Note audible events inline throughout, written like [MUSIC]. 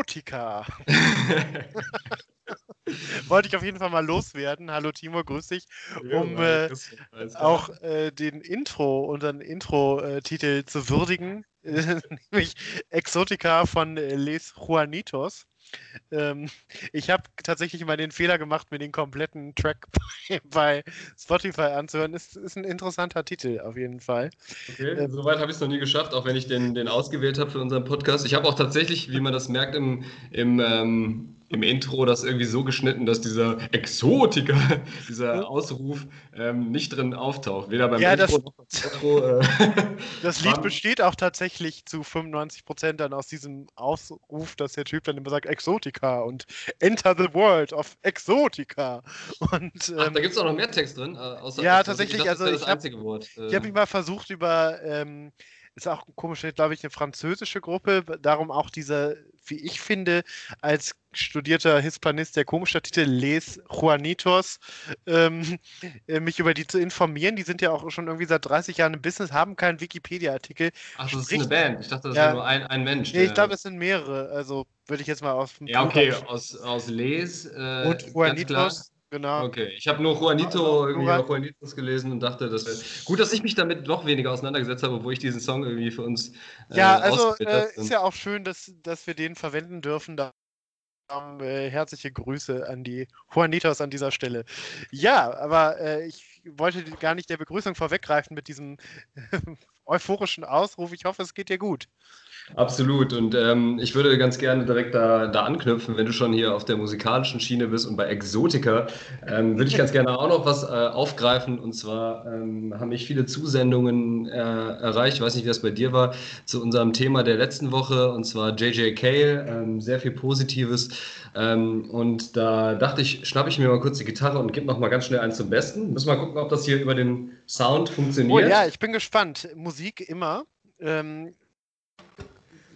Exotica. [LAUGHS] Wollte ich auf jeden Fall mal loswerden. Hallo Timo, grüß dich. Um ja, äh, auch äh, den Intro, unseren Intro-Titel zu würdigen, [LAUGHS] nämlich Exotica von Les Juanitos. Ähm, ich habe tatsächlich mal den Fehler gemacht, mir den kompletten Track bei, [LAUGHS] bei Spotify anzuhören. Ist, ist ein interessanter Titel auf jeden Fall. Okay, ähm, soweit habe ich es noch nie geschafft, auch wenn ich den, den ausgewählt habe für unseren Podcast. Ich habe auch tatsächlich, wie man das merkt, im, im ähm, im Intro das irgendwie so geschnitten, dass dieser Exotiker, [LAUGHS] dieser Ausruf ähm, nicht drin auftaucht. Weder beim ja, Intro das, noch beim Outro. Äh, [LAUGHS] das Lied besteht auch tatsächlich zu 95 Prozent dann aus diesem Ausruf, dass der Typ dann immer sagt Exotica und Enter the World of Exotica. Und, ähm, Ach, da gibt es auch noch mehr Text drin. Äh, ja, tatsächlich. Also ich, also ich habe äh. hab mich mal versucht über ähm, ist auch komisch, glaube ich, eine französische Gruppe. Darum auch dieser, wie ich finde, als studierter Hispanist der komische Titel Les Juanitos, ähm, äh, mich über die zu informieren. Die sind ja auch schon irgendwie seit 30 Jahren im Business, haben keinen Wikipedia-Artikel. Ach, das Spricht, ist eine Band. Ich dachte, das ja, wäre nur ein, ein Mensch. Nee, ich glaube, es sind mehrere. Also würde ich jetzt mal aus. Ja, okay, aus, aus Les. Äh, und Juanitos. Genau. Okay, ich habe nur Juanito, irgendwie Juan Juanitos gelesen und dachte, das wäre gut, dass ich mich damit noch weniger auseinandergesetzt habe, obwohl ich diesen Song irgendwie für uns. Äh, ja, also äh, ist ja auch schön, dass, dass wir den verwenden dürfen. Da um, äh, herzliche Grüße an die Juanitos an dieser Stelle. Ja, aber äh, ich wollte gar nicht der Begrüßung vorweggreifen mit diesem [LAUGHS] euphorischen Ausruf. Ich hoffe, es geht dir gut. Absolut. Und ähm, ich würde ganz gerne direkt da, da anknüpfen, wenn du schon hier auf der musikalischen Schiene bist und bei Exotica, ähm, würde ich ganz gerne auch noch was äh, aufgreifen. Und zwar ähm, haben mich viele Zusendungen äh, erreicht, ich weiß nicht, wie das bei dir war, zu unserem Thema der letzten Woche, und zwar JJ Cale, ähm, sehr viel Positives. Ähm, und da dachte ich, schnappe ich mir mal kurz die Gitarre und gebe noch mal ganz schnell eins zum Besten. Müssen wir mal gucken, ob das hier über den Sound funktioniert. Oh ja, ich bin gespannt. Musik immer. Ähm,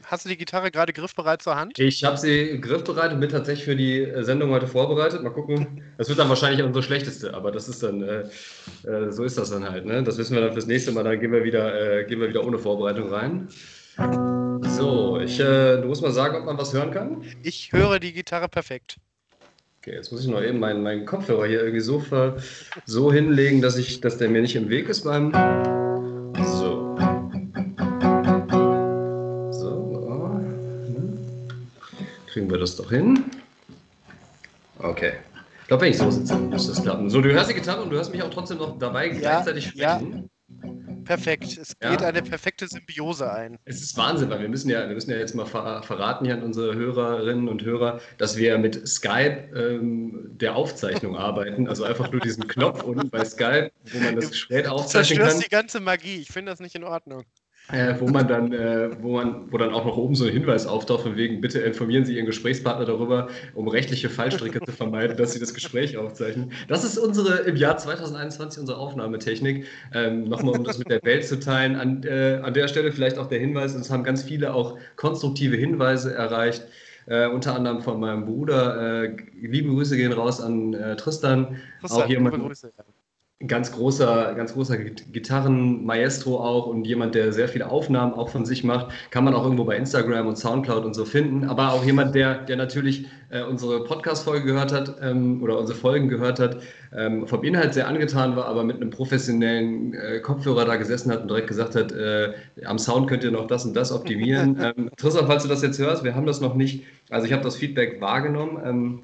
Hast du die Gitarre gerade griffbereit zur Hand? Ich habe sie griffbereit und bin tatsächlich für die äh, Sendung heute vorbereitet. Mal gucken. Das wird dann wahrscheinlich unsere schlechteste, aber das ist dann, äh, äh, so ist das dann halt. Ne? Das wissen wir dann fürs nächste Mal. Dann gehen wir wieder, äh, gehen wir wieder ohne Vorbereitung rein. So, ich, äh, du musst mal sagen, ob man was hören kann. Ich höre die Gitarre perfekt. Okay, jetzt muss ich noch eben meinen, meinen Kopfhörer hier irgendwie so, so hinlegen, dass, ich, dass der mir nicht im Weg ist beim. Kriegen wir das doch hin. Okay. Ich glaube, wenn ich so sitze, muss das klappen. So, du hörst die Gitarre und du hörst mich auch trotzdem noch dabei ja, gleichzeitig sprechen. Ja. Perfekt. Es geht ja. eine perfekte Symbiose ein. Es ist Wahnsinn, weil wir müssen ja, wir müssen ja jetzt mal verraten hier an unsere Hörerinnen und Hörer, dass wir mit Skype ähm, der Aufzeichnung arbeiten. Also einfach nur diesen Knopf unten bei Skype, wo man das Gespräch aufzeichnen kann. Du zerstörst die ganze Magie. Ich finde das nicht in Ordnung. Äh, wo man dann, äh, wo man, wo dann auch noch oben so ein Hinweis auftaucht, von wegen, bitte informieren Sie Ihren Gesprächspartner darüber, um rechtliche Fallstricke zu vermeiden, dass Sie das Gespräch aufzeichnen. Das ist unsere im Jahr 2021 unsere Aufnahmetechnik. Ähm, Nochmal, um das mit der Welt zu teilen. An, äh, an der Stelle vielleicht auch der Hinweis, es haben ganz viele auch konstruktive Hinweise erreicht. Äh, unter anderem von meinem Bruder. Äh, liebe Grüße gehen raus an äh, Tristan. Tristan auch jemand, ganz großer, ganz großer Gitarrenmaestro auch und jemand, der sehr viele Aufnahmen auch von sich macht. Kann man auch irgendwo bei Instagram und Soundcloud und so finden. Aber auch jemand, der, der natürlich äh, unsere Podcast-Folge gehört hat ähm, oder unsere Folgen gehört hat, ähm, vom Inhalt sehr angetan war, aber mit einem professionellen äh, Kopfhörer da gesessen hat und direkt gesagt hat, äh, am Sound könnt ihr noch das und das optimieren. [LAUGHS] ähm, Tristan, falls du das jetzt hörst, wir haben das noch nicht, also ich habe das Feedback wahrgenommen. Ähm,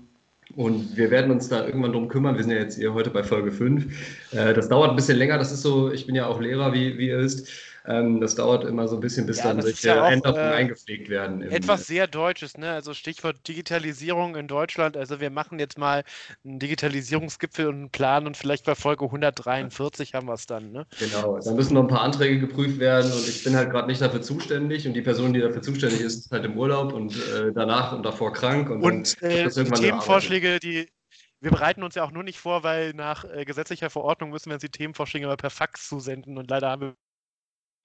und wir werden uns da irgendwann drum kümmern. Wir sind ja jetzt hier heute bei Folge 5. Äh, das dauert ein bisschen länger. Das ist so, ich bin ja auch Lehrer, wie, wie ihr wisst. Ähm, das dauert immer so ein bisschen, bis ja, dann solche ja Änderungen äh, eingepflegt werden. etwas sehr Deutsches, ne? Also Stichwort Digitalisierung in Deutschland. Also wir machen jetzt mal einen Digitalisierungsgipfel und einen Plan und vielleicht bei Folge 143 haben wir es dann, ne? Genau, dann müssen noch ein paar Anträge geprüft werden und ich bin halt gerade nicht dafür zuständig und die Person, die dafür zuständig ist, ist halt im Urlaub und äh, danach und davor krank. Und, und äh, die Themenvorschläge, die wir bereiten uns ja auch nur nicht vor, weil nach äh, gesetzlicher Verordnung müssen wir uns die Themenvorschläge per Fax zusenden und leider haben wir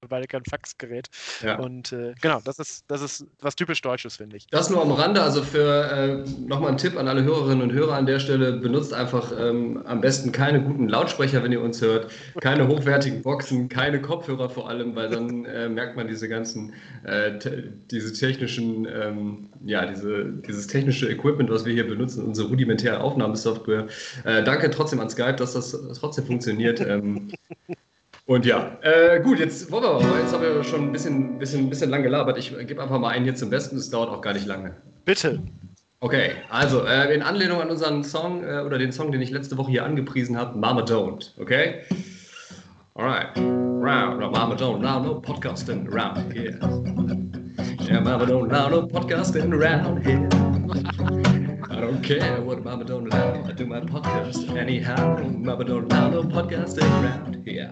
beide kein Faxgerät. Ja. Und äh, genau, das ist, das ist was typisch Deutsches, finde ich. Das nur am Rande, also für äh, nochmal ein Tipp an alle Hörerinnen und Hörer an der Stelle, benutzt einfach ähm, am besten keine guten Lautsprecher, wenn ihr uns hört, keine [LAUGHS] hochwertigen Boxen, keine Kopfhörer vor allem, weil dann äh, merkt man diese ganzen, äh, te diese technischen, ähm, ja, diese, dieses technische Equipment, was wir hier benutzen, unsere rudimentäre Aufnahmesoftware. Äh, danke trotzdem an Skype, dass das trotzdem funktioniert. Ähm, [LAUGHS] und ja, äh, gut, jetzt wollen wir mal. Jetzt haben wir schon ein bisschen, bisschen, bisschen lang gelabert. Ich gebe einfach mal einen hier zum Besten. Das dauert auch gar nicht lange. Bitte. Okay, also äh, in Anlehnung an unseren Song äh, oder den Song, den ich letzte Woche hier angepriesen habe, Mama Don't. Okay? Alright. Round, no, Mama Don't, now no podcasting around here. Yeah, Mama Don't, now no podcasting around here. I don't care what Mama don't allow. I do my podcast anyhow. Mama don't allow no podcasting around here.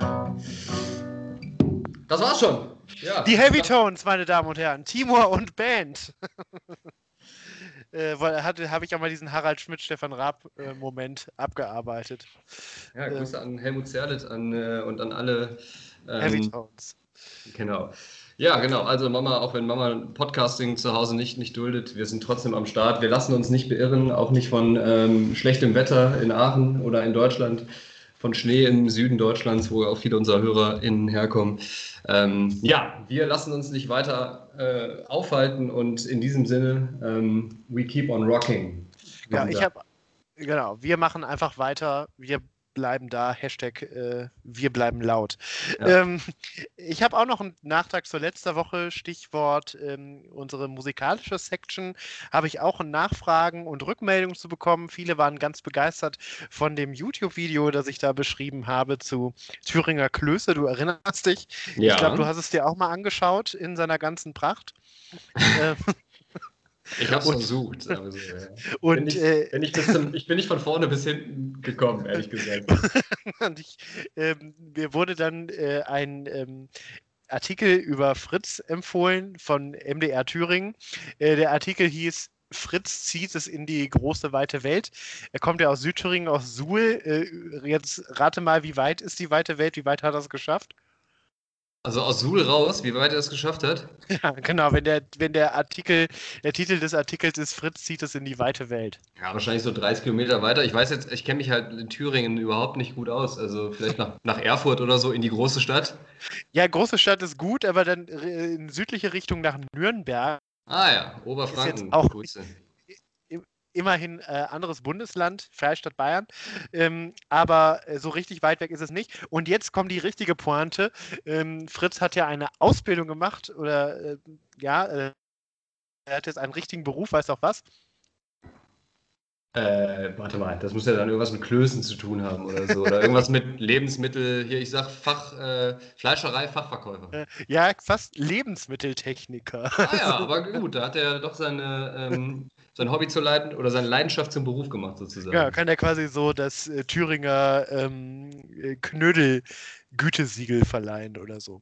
Das war's schon. Ja. Die Heavy Tones, meine Damen und Herren. Timur und Band. [LAUGHS] äh, habe ich ja mal diesen Harald Schmidt, Stefan Raab-Moment äh, abgearbeitet. Ja, Grüße ähm, an Helmut Zerlett an, äh, und an alle. Ähm, Heavy Tones. Genau. Ja, genau. Also Mama, auch wenn Mama Podcasting zu Hause nicht, nicht duldet, wir sind trotzdem am Start. Wir lassen uns nicht beirren, auch nicht von ähm, schlechtem Wetter in Aachen oder in Deutschland, von Schnee im Süden Deutschlands, wo auch viele unserer HörerInnen herkommen. Ähm, ja, wir lassen uns nicht weiter äh, aufhalten und in diesem Sinne, ähm, we keep on rocking. Ja, ich habe, genau, wir machen einfach weiter. Wir bleiben da. Hashtag äh, wir bleiben laut. Ja. Ähm, ich habe auch noch einen Nachtrag zur letzten Woche. Stichwort ähm, unsere musikalische Section. Habe ich auch Nachfragen und Rückmeldungen zu bekommen. Viele waren ganz begeistert von dem YouTube-Video, das ich da beschrieben habe zu Thüringer Klöße. Du erinnerst dich. Ja. Ich glaube, du hast es dir auch mal angeschaut in seiner ganzen Pracht. [LAUGHS] ähm, ich habe es versucht. [LAUGHS] Also, ja. Und bin ich, äh, bin ich, zum, ich, bin nicht von vorne bis hinten gekommen, ehrlich gesagt. [LAUGHS] und ich, ähm, mir wurde dann äh, ein ähm, Artikel über Fritz empfohlen von MDR Thüringen. Äh, der Artikel hieß Fritz zieht es in die große, weite Welt. Er kommt ja aus Südthüringen, aus Suhl. Äh, jetzt rate mal, wie weit ist die weite Welt? Wie weit hat er es geschafft? Also aus Suhl raus, wie weit er es geschafft hat? [LAUGHS] Ja, genau, wenn der, wenn der Artikel, der Titel des Artikels ist, Fritz zieht es in die weite Welt. Ja, wahrscheinlich so 30 Kilometer weiter. Ich weiß jetzt, ich kenne mich halt in Thüringen überhaupt nicht gut aus. Also vielleicht nach, nach Erfurt oder so in die große Stadt. Ja, große Stadt ist gut, aber dann in südliche Richtung nach Nürnberg. Ah ja, Oberfranken. Ist jetzt auch, Grüße immerhin äh, anderes Bundesland, Freistadt Bayern. Ähm, aber äh, so richtig weit weg ist es nicht. Und jetzt kommt die richtige Pointe. Ähm, Fritz hat ja eine Ausbildung gemacht oder äh, ja, äh, er hat jetzt einen richtigen Beruf, weiß auch was. Äh, warte mal, das muss ja dann irgendwas mit Klößen zu tun haben oder so. Oder irgendwas mit [LAUGHS] Lebensmittel, hier, ich sag Fach, äh, Fleischerei, Fachverkäufer. Ja, fast Lebensmitteltechniker. Ah ja, aber [LAUGHS] gut, da hat er doch seine, ähm, sein Hobby zu leiden oder seine Leidenschaft zum Beruf gemacht, sozusagen. Ja, kann er quasi so das äh, Thüringer ähm, äh, Knödel-Gütesiegel verleihen oder so.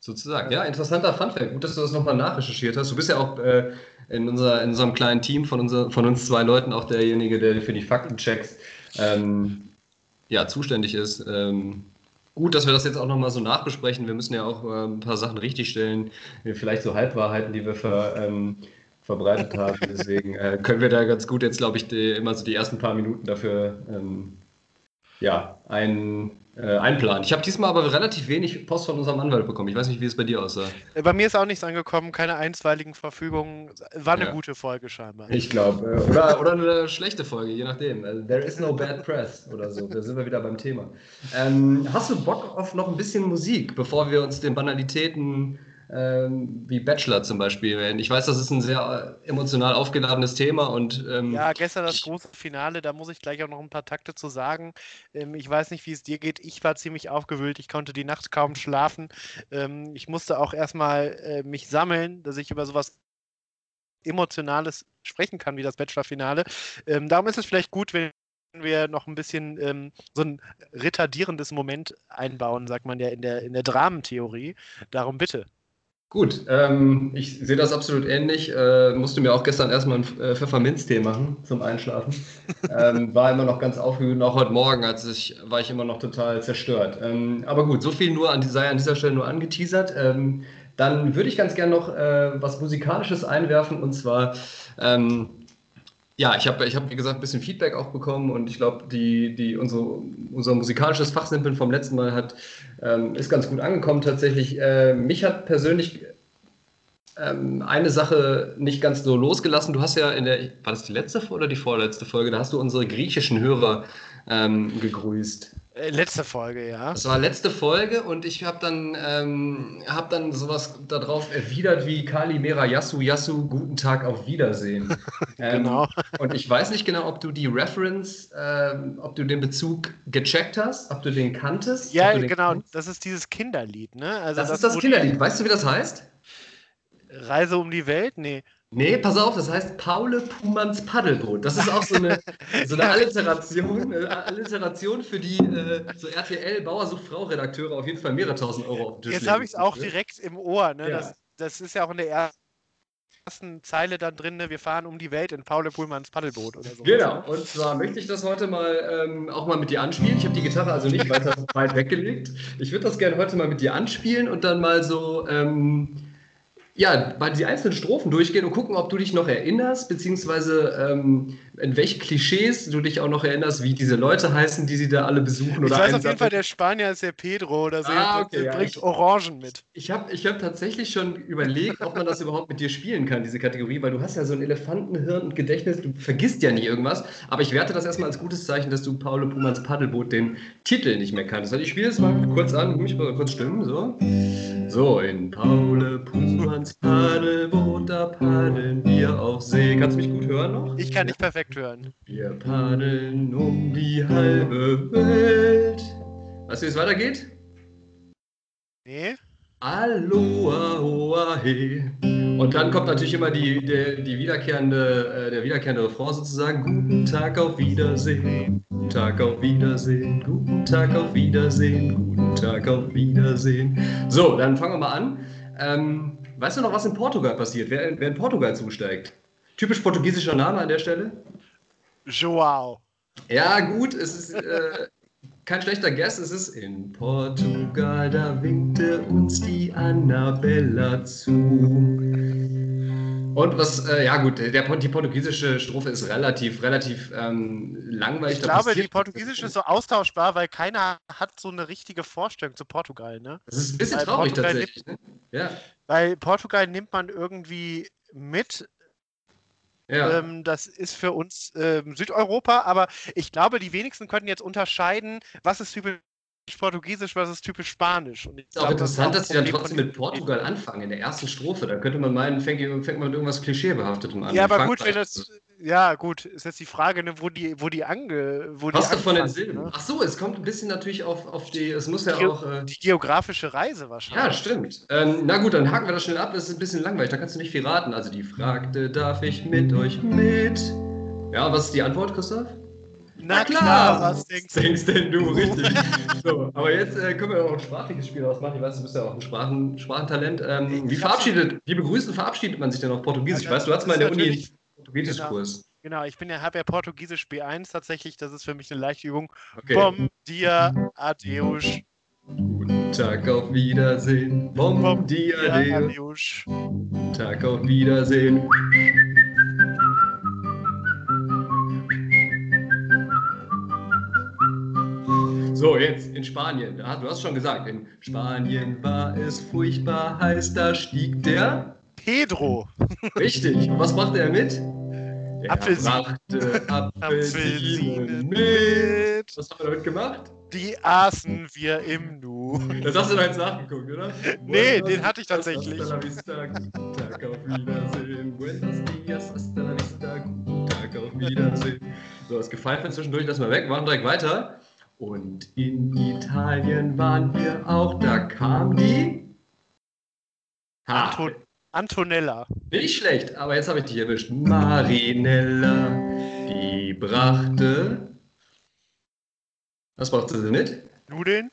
Sozusagen. Ja, interessanter Funfact. Gut, dass du das nochmal nachrecherchiert hast. Du bist ja auch äh, in, unser, in unserem kleinen Team von, unser, von uns zwei Leuten auch derjenige, der für die Faktenchecks ähm, ja, zuständig ist. Ähm, gut, dass wir das jetzt auch nochmal so nachbesprechen. Wir müssen ja auch äh, ein paar Sachen richtigstellen. Vielleicht so Halbwahrheiten, die wir ver, ähm, verbreitet haben. Deswegen äh, können wir da ganz gut jetzt, glaube ich, die, immer so die ersten paar Minuten dafür ähm, ja, ein, äh, einplanen. Ich habe diesmal aber relativ wenig Post von unserem Anwalt bekommen. Ich weiß nicht, wie es bei dir aussah. Äh, bei mir ist auch nichts angekommen, keine einstweiligen Verfügungen. War eine ja. gute Folge scheinbar. Ich glaube. Äh, oder, oder eine schlechte Folge, je nachdem. Also, there is no bad press oder so. Da sind wir wieder beim Thema. Ähm, hast du Bock auf noch ein bisschen Musik, bevor wir uns den Banalitäten ähm, wie Bachelor zum Beispiel. Ich weiß, das ist ein sehr äh, emotional aufgeladenes Thema und ähm, ja, gestern das große Finale, da muss ich gleich auch noch ein paar Takte zu sagen. Ähm, ich weiß nicht, wie es dir geht. Ich war ziemlich aufgewühlt. Ich konnte die Nacht kaum schlafen. Ähm, ich musste auch erstmal äh, mich sammeln, dass ich über sowas Emotionales sprechen kann wie das Bachelor-Finale. Ähm, darum ist es vielleicht gut, wenn wir noch ein bisschen ähm, so ein retardierendes Moment einbauen, sagt man ja in der, in der Dramentheorie. Darum bitte. Gut, ähm, ich sehe das absolut ähnlich. Äh, musste mir auch gestern erstmal einen äh, Pfefferminztee machen zum Einschlafen. [LAUGHS] ähm, war immer noch ganz aufgewühlt. Auch heute Morgen als ich, war ich immer noch total zerstört. Ähm, aber gut, so viel nur an, sei an dieser Stelle nur angeteasert. Ähm, dann würde ich ganz gerne noch äh, was Musikalisches einwerfen und zwar. Ja, ich habe, ich hab, wie gesagt, ein bisschen Feedback auch bekommen und ich glaube, die, die, unsere, unser musikalisches Fachsimpeln vom letzten Mal hat, ähm, ist ganz gut angekommen tatsächlich. Äh, mich hat persönlich ähm, eine Sache nicht ganz so losgelassen. Du hast ja in der, war das die letzte oder die vorletzte Folge, da hast du unsere griechischen Hörer ähm, gegrüßt. Äh, letzte Folge, ja. Das war letzte Folge und ich habe dann, ähm, hab dann sowas darauf erwidert wie Kali Mera Yasu Yasu, guten Tag, auf Wiedersehen. [LAUGHS] ähm, genau. und ich weiß nicht genau, ob du die Reference, ähm, ob du den Bezug gecheckt hast, ob du den kanntest. Ja, den genau, kanntest. das ist dieses Kinderlied, ne? Also das, das ist das Kinderlied. Weißt du, wie das heißt? Reise um die Welt? Nee. Nee, pass auf, das heißt Paule Pumanns Paddelboot. Das ist auch so eine, [LAUGHS] so eine Alliteration, eine Alliteration, für die äh, so RTL Bauersucht-Frau-Redakteure auf jeden Fall mehrere tausend Euro auf den Tisch Jetzt habe ich es auch direkt im Ohr. Ne? Ja. Das, das, ist ja auch in der ersten Zeile dann drin, ne? wir fahren um die Welt in Paule Pullmanns Paddelboot oder so. Genau, und zwar möchte ich das heute mal ähm, auch mal mit dir anspielen. Ich habe die Gitarre also nicht weiter weit weggelegt. Ich würde das gerne heute mal mit dir anspielen und dann mal so... Ähm, ja, mal die einzelnen Strophen durchgehen und gucken, ob du dich noch erinnerst, beziehungsweise ähm, in welche Klischees du dich auch noch erinnerst, wie diese Leute heißen, die sie da alle besuchen. Ich weiß auf jeden Fall, der Spanier ist der Pedro oder so. Ah, okay, der ja, bringt ich, Orangen mit. Ich habe ich hab tatsächlich schon überlegt, ob man das [LAUGHS] überhaupt mit dir spielen kann, diese Kategorie, weil du hast ja so ein Elefantenhirn und Gedächtnis, du vergisst ja nie irgendwas. Aber ich werte das erstmal als gutes Zeichen, dass du Paulo Pumanns Paddelboot den Titel nicht mehr kannst. Also ich spiele es mal kurz an, muss mich mal kurz stimmen. So, so in Paule Pumanns Paddelboot, da paddeln wir auf See. Kannst du mich gut hören noch? Ich kann dich perfekt hören. Wir paddeln um die halbe Welt. Weißt du, wie es weitergeht? Nee. Aloha, hoa, he. Und dann kommt natürlich immer die, die, die wiederkehrende, äh, der wiederkehrende Refrain sozusagen. Guten Tag, auf Wiedersehen. Guten Tag, auf Wiedersehen. Guten Tag, auf Wiedersehen. Guten Tag, auf Wiedersehen. So, dann fangen wir mal an. Ähm, weißt du noch, was in Portugal passiert? Wer, wer in Portugal zusteigt? Typisch portugiesischer Name an der Stelle? Joao. Ja, gut, es ist äh, kein schlechter Guess. Es ist in Portugal, da winkte uns die Annabella zu. Und was, äh, ja gut, der, die portugiesische Strophe ist relativ, relativ ähm, langweilig. Ich glaube, die portugiesische ist so austauschbar, weil keiner hat so eine richtige Vorstellung zu Portugal. Ne? Das ist ein bisschen weil traurig Portugal tatsächlich. Nimmt, ne? ja. Weil Portugal nimmt man irgendwie mit, Ähm, das ist für uns ähm, Südeuropa, aber ich glaube, die wenigsten könnten jetzt unterscheiden, was ist typisch Portugiesisch, was ist typisch Spanisch. Und ist auch interessant, dass sie dann trotzdem mit Portugal anfangen, in der ersten Strophe. Da könnte man meinen, fängt, fängt man mit irgendwas Klischeebehaftetem an. Ja, aber gut, wenn das, ja, gut, ist jetzt die Frage, ne, wo die, wo die ange. Wo Was die von den Silben? Ne? Ach so, es kommt ein bisschen natürlich auf, auf die, es muss ja auch. Äh, die geografische Reise wahrscheinlich. Ja, stimmt. Ähm, na gut, dann haken wir das schnell ab, das ist ein bisschen langweilig, da kannst du nicht viel raten. Also die fragte, darf ich mit euch mit? Ja, was ist die Antwort, Christoph? Na, klar, klar, was denkst, denkst denn du? Richtig. [LAUGHS] so, aber jetzt äh, können wir auch ein sprachliches Spiel ausmachen. Ich weiß, du bist ja auch ein Sprachen, Sprachentalent. Ähm, wie verabschiedet, wie begrüßen, verabschiedet man sich denn auf Portugiesisch? Ja, ich weiß, du hast mal in der Uni Portugiesischkurs. Genau. Genau, ich bin ja, habe ja Portugiesisch B1 tatsächlich, das ist für mich eine leichte Übung. Okay. Bom dia, adeus. Guten Tag, auf Wiedersehen. Bom, Bom dia, adeus. Guten Tag, auf Wiedersehen. So, jetzt in Spanien. du hast schon gesagt, in Spanien war es furchtbar heiß, da stieg der Pedro. Richtig. Und was machte er mit? Der Apfelsinen. brachte [LAUGHS] Apfelsinen mit. Was haben wir damit gemacht? Die aßen wir im Nu. Das hast du doch jetzt nachgeguckt, oder? Nee, den hatte ich tatsächlich. Hasta la vista, guten Tag, auf Wiedersehen. Buenos dias, hasta la vista, guten Tag, auf Wiedersehen. So, das mir zwischendurch, lass mal weg, wir machen direkt weiter. Und in Italien waren wir auch, da kam die... Ha. Anton Antonella. Nicht schlecht, aber jetzt habe ich dich erwischt. Marinella, die brachte. Was brachte sie mit? Nudeln?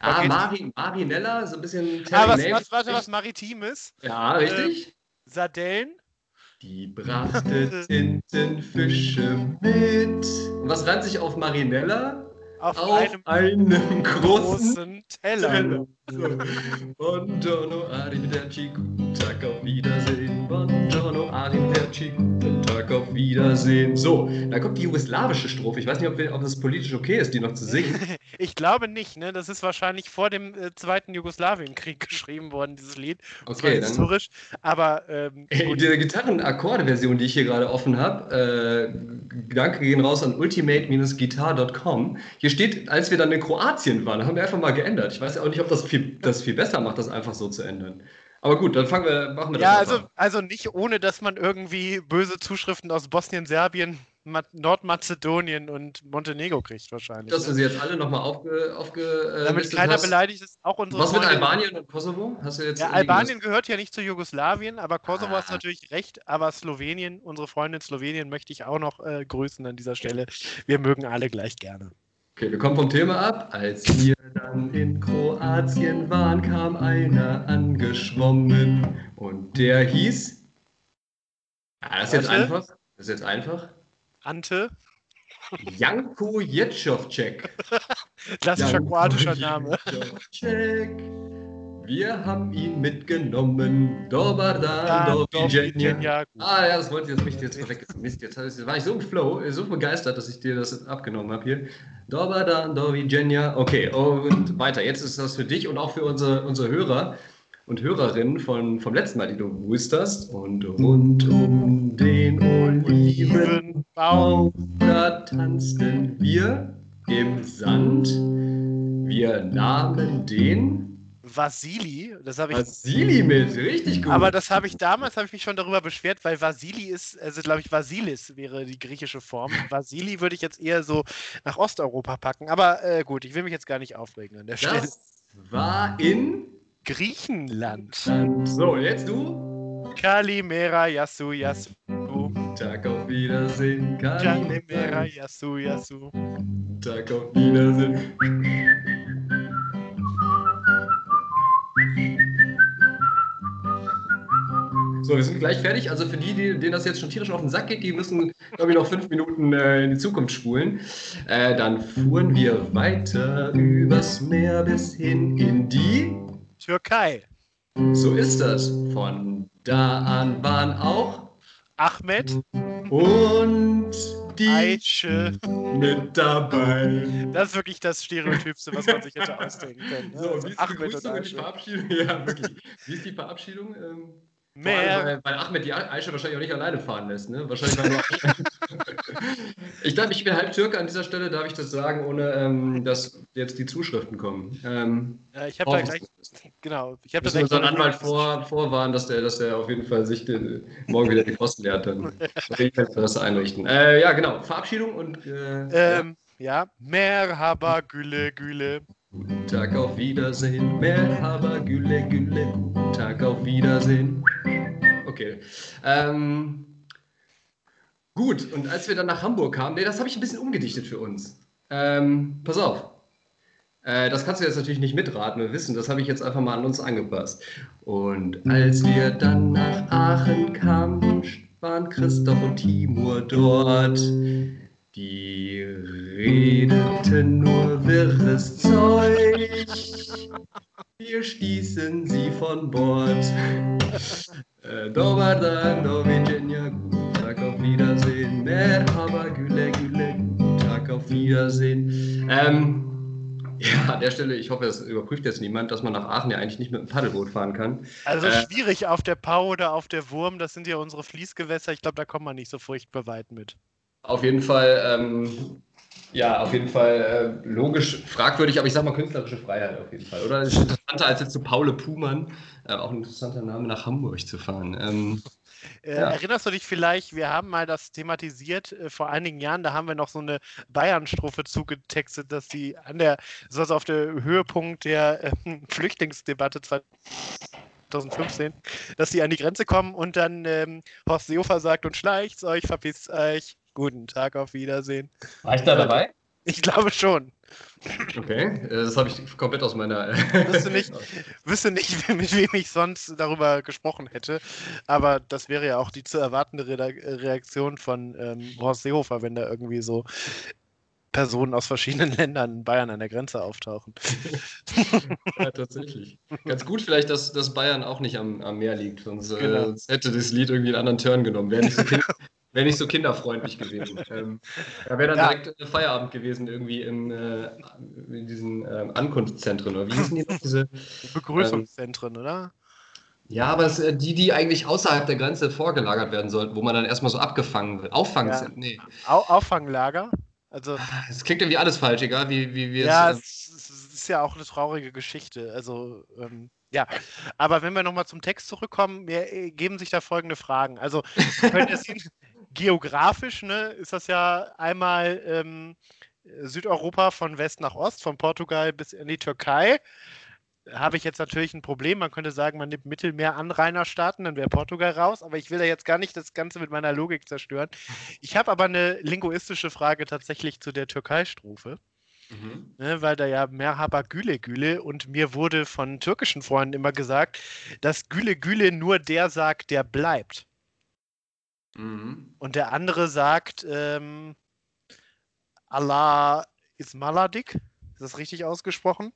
Ah, Mari, Marinella, so ein bisschen Ah, was, was, warte, was Maritimes? Ja, richtig. Ähm, Sardellen. Die brachte Tintenfische mit. Und was reimt sich auf Marinella? Auf, auf einem, einem, großen, großen Teller. Teller. So. Buongiorno, arrivederci, guten Tag, auf Wiedersehen. Buongiorno, arrivederci, guten Tag, auf Wiedersehen. So, da kommt die jugoslawische Strophe. Ich weiß nicht, ob, wir, ob es politisch okay ist, die noch zu singen. [LAUGHS] ich glaube nicht, ne? Das ist wahrscheinlich vor dem äh, Zweiten Jugoslawienkrieg geschrieben worden, dieses Lied. Das Okay, dann- historisch. Aber ähm, Ey, gut. diese Gitarren-Akkorde-Version, die ich hier gerade offen habe, äh, Danke gehen raus an ultimate-guitar.com. Hier steht, als wir dann in Kroatien waren, haben wir einfach mal geändert. Ich weiß auch nicht, ob das viel, das viel besser macht, das einfach so zu ändern. Aber gut, dann fangen wir, machen wir ja, das also, einfach. also nicht ohne, dass man irgendwie böse Zuschriften aus Bosnien, Serbien, Ma Nordmazedonien und Montenegro kriegt wahrscheinlich. Dass du ne? sie jetzt alle nochmal aufge, aufge, äh, Damit keiner hast. beleidigt ist, auch unsere Was mit Freunde- Albanien und Kosovo? Hast du jetzt Ja, Albanien gehört ja nicht zu Jugoslawien, aber Kosovo Ah. hast natürlich recht. Aber Slowenien, unsere Freundin Slowenien, möchte ich auch noch äh, grüßen an dieser Stelle. Wir mögen alle gleich gerne. Okay, wir kommen vom Thema ab. Als wir dann in Kroatien waren, kam einer angeschwommen und der hieß. Ah, das ist jetzt Warte. einfach. Das ist jetzt einfach. Ante, Janko Jetschowczek. [LAUGHS] klassischer kroatischer Name. Jetschowczek. Wir haben ihn mitgenommen. Dobar dan, Ja. Ah ja, das wollte ich jetzt nicht jetzt vergessen. Mist, jetzt war ich so im Flow, so begeistert, dass ich dir das abgenommen habe hier. Dobar dan, doviđenja. Okay, und weiter. Jetzt ist das für dich und auch für unsere, unsere Hörer und Hörerinnen von, vom letzten Mal, die du gewusst hast. Und rund um den Olivenbaum. da tanzten wir im Sand. Wir nahmen den Vasili, das habe ich. Vasili mit. Richtig gut. Aber das habe ich damals, habe ich mich schon darüber beschwert, weil Vasili ist, also glaube ich, Vasilis wäre die griechische Form. [LAUGHS] Vasili würde ich jetzt eher so nach Osteuropa packen. Aber äh, gut, ich will mich jetzt gar nicht aufregen an der Stelle. das war in Griechenland. So, jetzt du. Kalimera Yasu Yasu. Tag auf Wiedersehen. Kalimera Yasu Yasu. Tag auf Wiedersehen. So, wir sind gleich fertig. Also für die, die, denen das jetzt schon tierisch auf den Sack geht, die müssen, glaube ich, noch fünf Minuten äh, in die Zukunft spulen. Äh, dann fuhren wir weiter übers Meer bis hin in die Türkei. So ist das. Von da an waren auch Ahmed, und die Aische. mit dabei. Das ist wirklich das Stereotypste, was man sich hätte ausdenken können. ne? So, Also wie ist die Begrüßung und die. Verabschiedung? Ja, wirklich. Wie ist die Verabschiedung? Ähm, Mehr. allem, Weil, weil Ahmed die Aisha wahrscheinlich auch nicht alleine fahren lässt, ne? Wahrscheinlich nur [LAUGHS] Ich glaube, ich bin halb Türke an dieser Stelle, darf ich das sagen, ohne ähm, dass jetzt die Zuschriften kommen. Ähm, Ja, ich habe da gleich, genau, ich habe da unseren Anwalt vor, vorwarnen, dass der, dass der auf jeden Fall sich den, morgen wieder die Kosten leert, dann [LAUGHS] das einrichten. Äh, ja, genau. Verabschiedung und äh, Ähm, ja, Merhaba Güle Güle. Guten Tag, auf Wiedersehen. Merhaba, Gülle, Gülle. Guten Tag, auf Wiedersehen. Okay. Ähm, gut, und als wir dann nach Hamburg kamen, nee, das habe ich ein bisschen umgedichtet für uns. Ähm, pass auf. Äh, das kannst du jetzt natürlich nicht mitraten. Wir wissen, das habe ich jetzt einfach mal an uns angepasst. Und als wir dann nach Aachen kamen, waren Christoph und Timur dort. Die redeten nur wirres Zeug. Wir stießen sie von Bord. Äh, Dobar dan, doviđenja, guten Tag, auf Wiedersehen. Merhaba, güle, güle, guten Tag, auf Wiedersehen. Ähm, ja, an der Stelle, ich hoffe, es überprüft jetzt niemand, dass man nach Aachen ja eigentlich nicht mit dem Paddelboot fahren kann. Also Äh. schwierig auf der Pau oder auf der Wurm, das sind ja unsere Fließgewässer. Ich glaube, da kommt man nicht so furchtbar weit mit. Auf jeden Fall, ähm, ja, auf jeden Fall äh, logisch fragwürdig, aber ich sag mal künstlerische Freiheit auf jeden Fall. Oder das ist interessanter als jetzt zu Paule Puhmann, auch ein interessanter Name, nach Hamburg zu fahren. Ähm, Äh, Ja. Erinnerst du dich vielleicht, wir haben mal das thematisiert äh, vor einigen Jahren, da haben wir noch so eine Bayern-Strophe zugetextet, dass die an der, so also auf der Höhepunkt der äh, Flüchtlingsdebatte 2015, dass die an die Grenze kommen und dann ähm, Horst Seehofer sagt und schleicht's euch, verpisst euch, guten Tag, auf Wiedersehen. war ich da dabei? Ich glaube schon. Okay, äh, das habe ich komplett aus meiner. [LAUGHS] wüsste nicht, [LAUGHS] wüsste nicht, [LAUGHS] mit wem ich sonst darüber gesprochen hätte. Aber das wäre ja auch die zu erwartende Reaktion von ähm, Horst Seehofer, wenn da irgendwie so Personen aus verschiedenen Ländern in Bayern an der Grenze auftauchen. ja, tatsächlich. Ganz gut vielleicht, dass, dass Bayern auch nicht am, am Meer liegt, sonst, äh, genau. äh, hätte das Lied irgendwie einen anderen Turn genommen. Wäre nicht so, kind, wär nicht so kinderfreundlich gewesen. [LAUGHS] Ähm, da wäre dann ja. direkt äh, Feierabend gewesen, irgendwie im, äh, in diesen äh, Ankunftszentren. Oder wie hießen die noch? Diese Begrüßungszentren, ähm, oder? Ja, aber es, äh, die, die eigentlich außerhalb der Grenze vorgelagert werden sollten, wo man dann erstmal so abgefangen wird. Auffangzentren, ja. nee. Au Auffanglager? Also, es klingt irgendwie alles falsch, egal wie, wie wir ja, es. Ja, es, es, ist ja auch eine traurige Geschichte. Also, ähm, ja. Aber wenn wir nochmal zum Text zurückkommen, mir äh, geben sich da folgende Fragen. Also, sehen, [LAUGHS] geografisch ne, ist das ja einmal ähm, Südeuropa von West nach Ost, von Portugal bis in die Türkei habe ich jetzt natürlich ein Problem. Man könnte sagen, man nimmt Mittelmeer-Anrainerstaaten, dann wäre Portugal raus. Aber ich will da jetzt gar nicht das Ganze mit meiner Logik zerstören. Ich habe aber eine linguistische Frage tatsächlich zu der Türkei-Strophe. Mhm. Ne, weil da ja Merhaba Güle Güle und mir wurde von türkischen Freunden immer gesagt, dass Güle Güle nur der sagt, der bleibt. Mhm. Und der andere sagt, ähm, Allah ist Maladik. Ist das richtig ausgesprochen?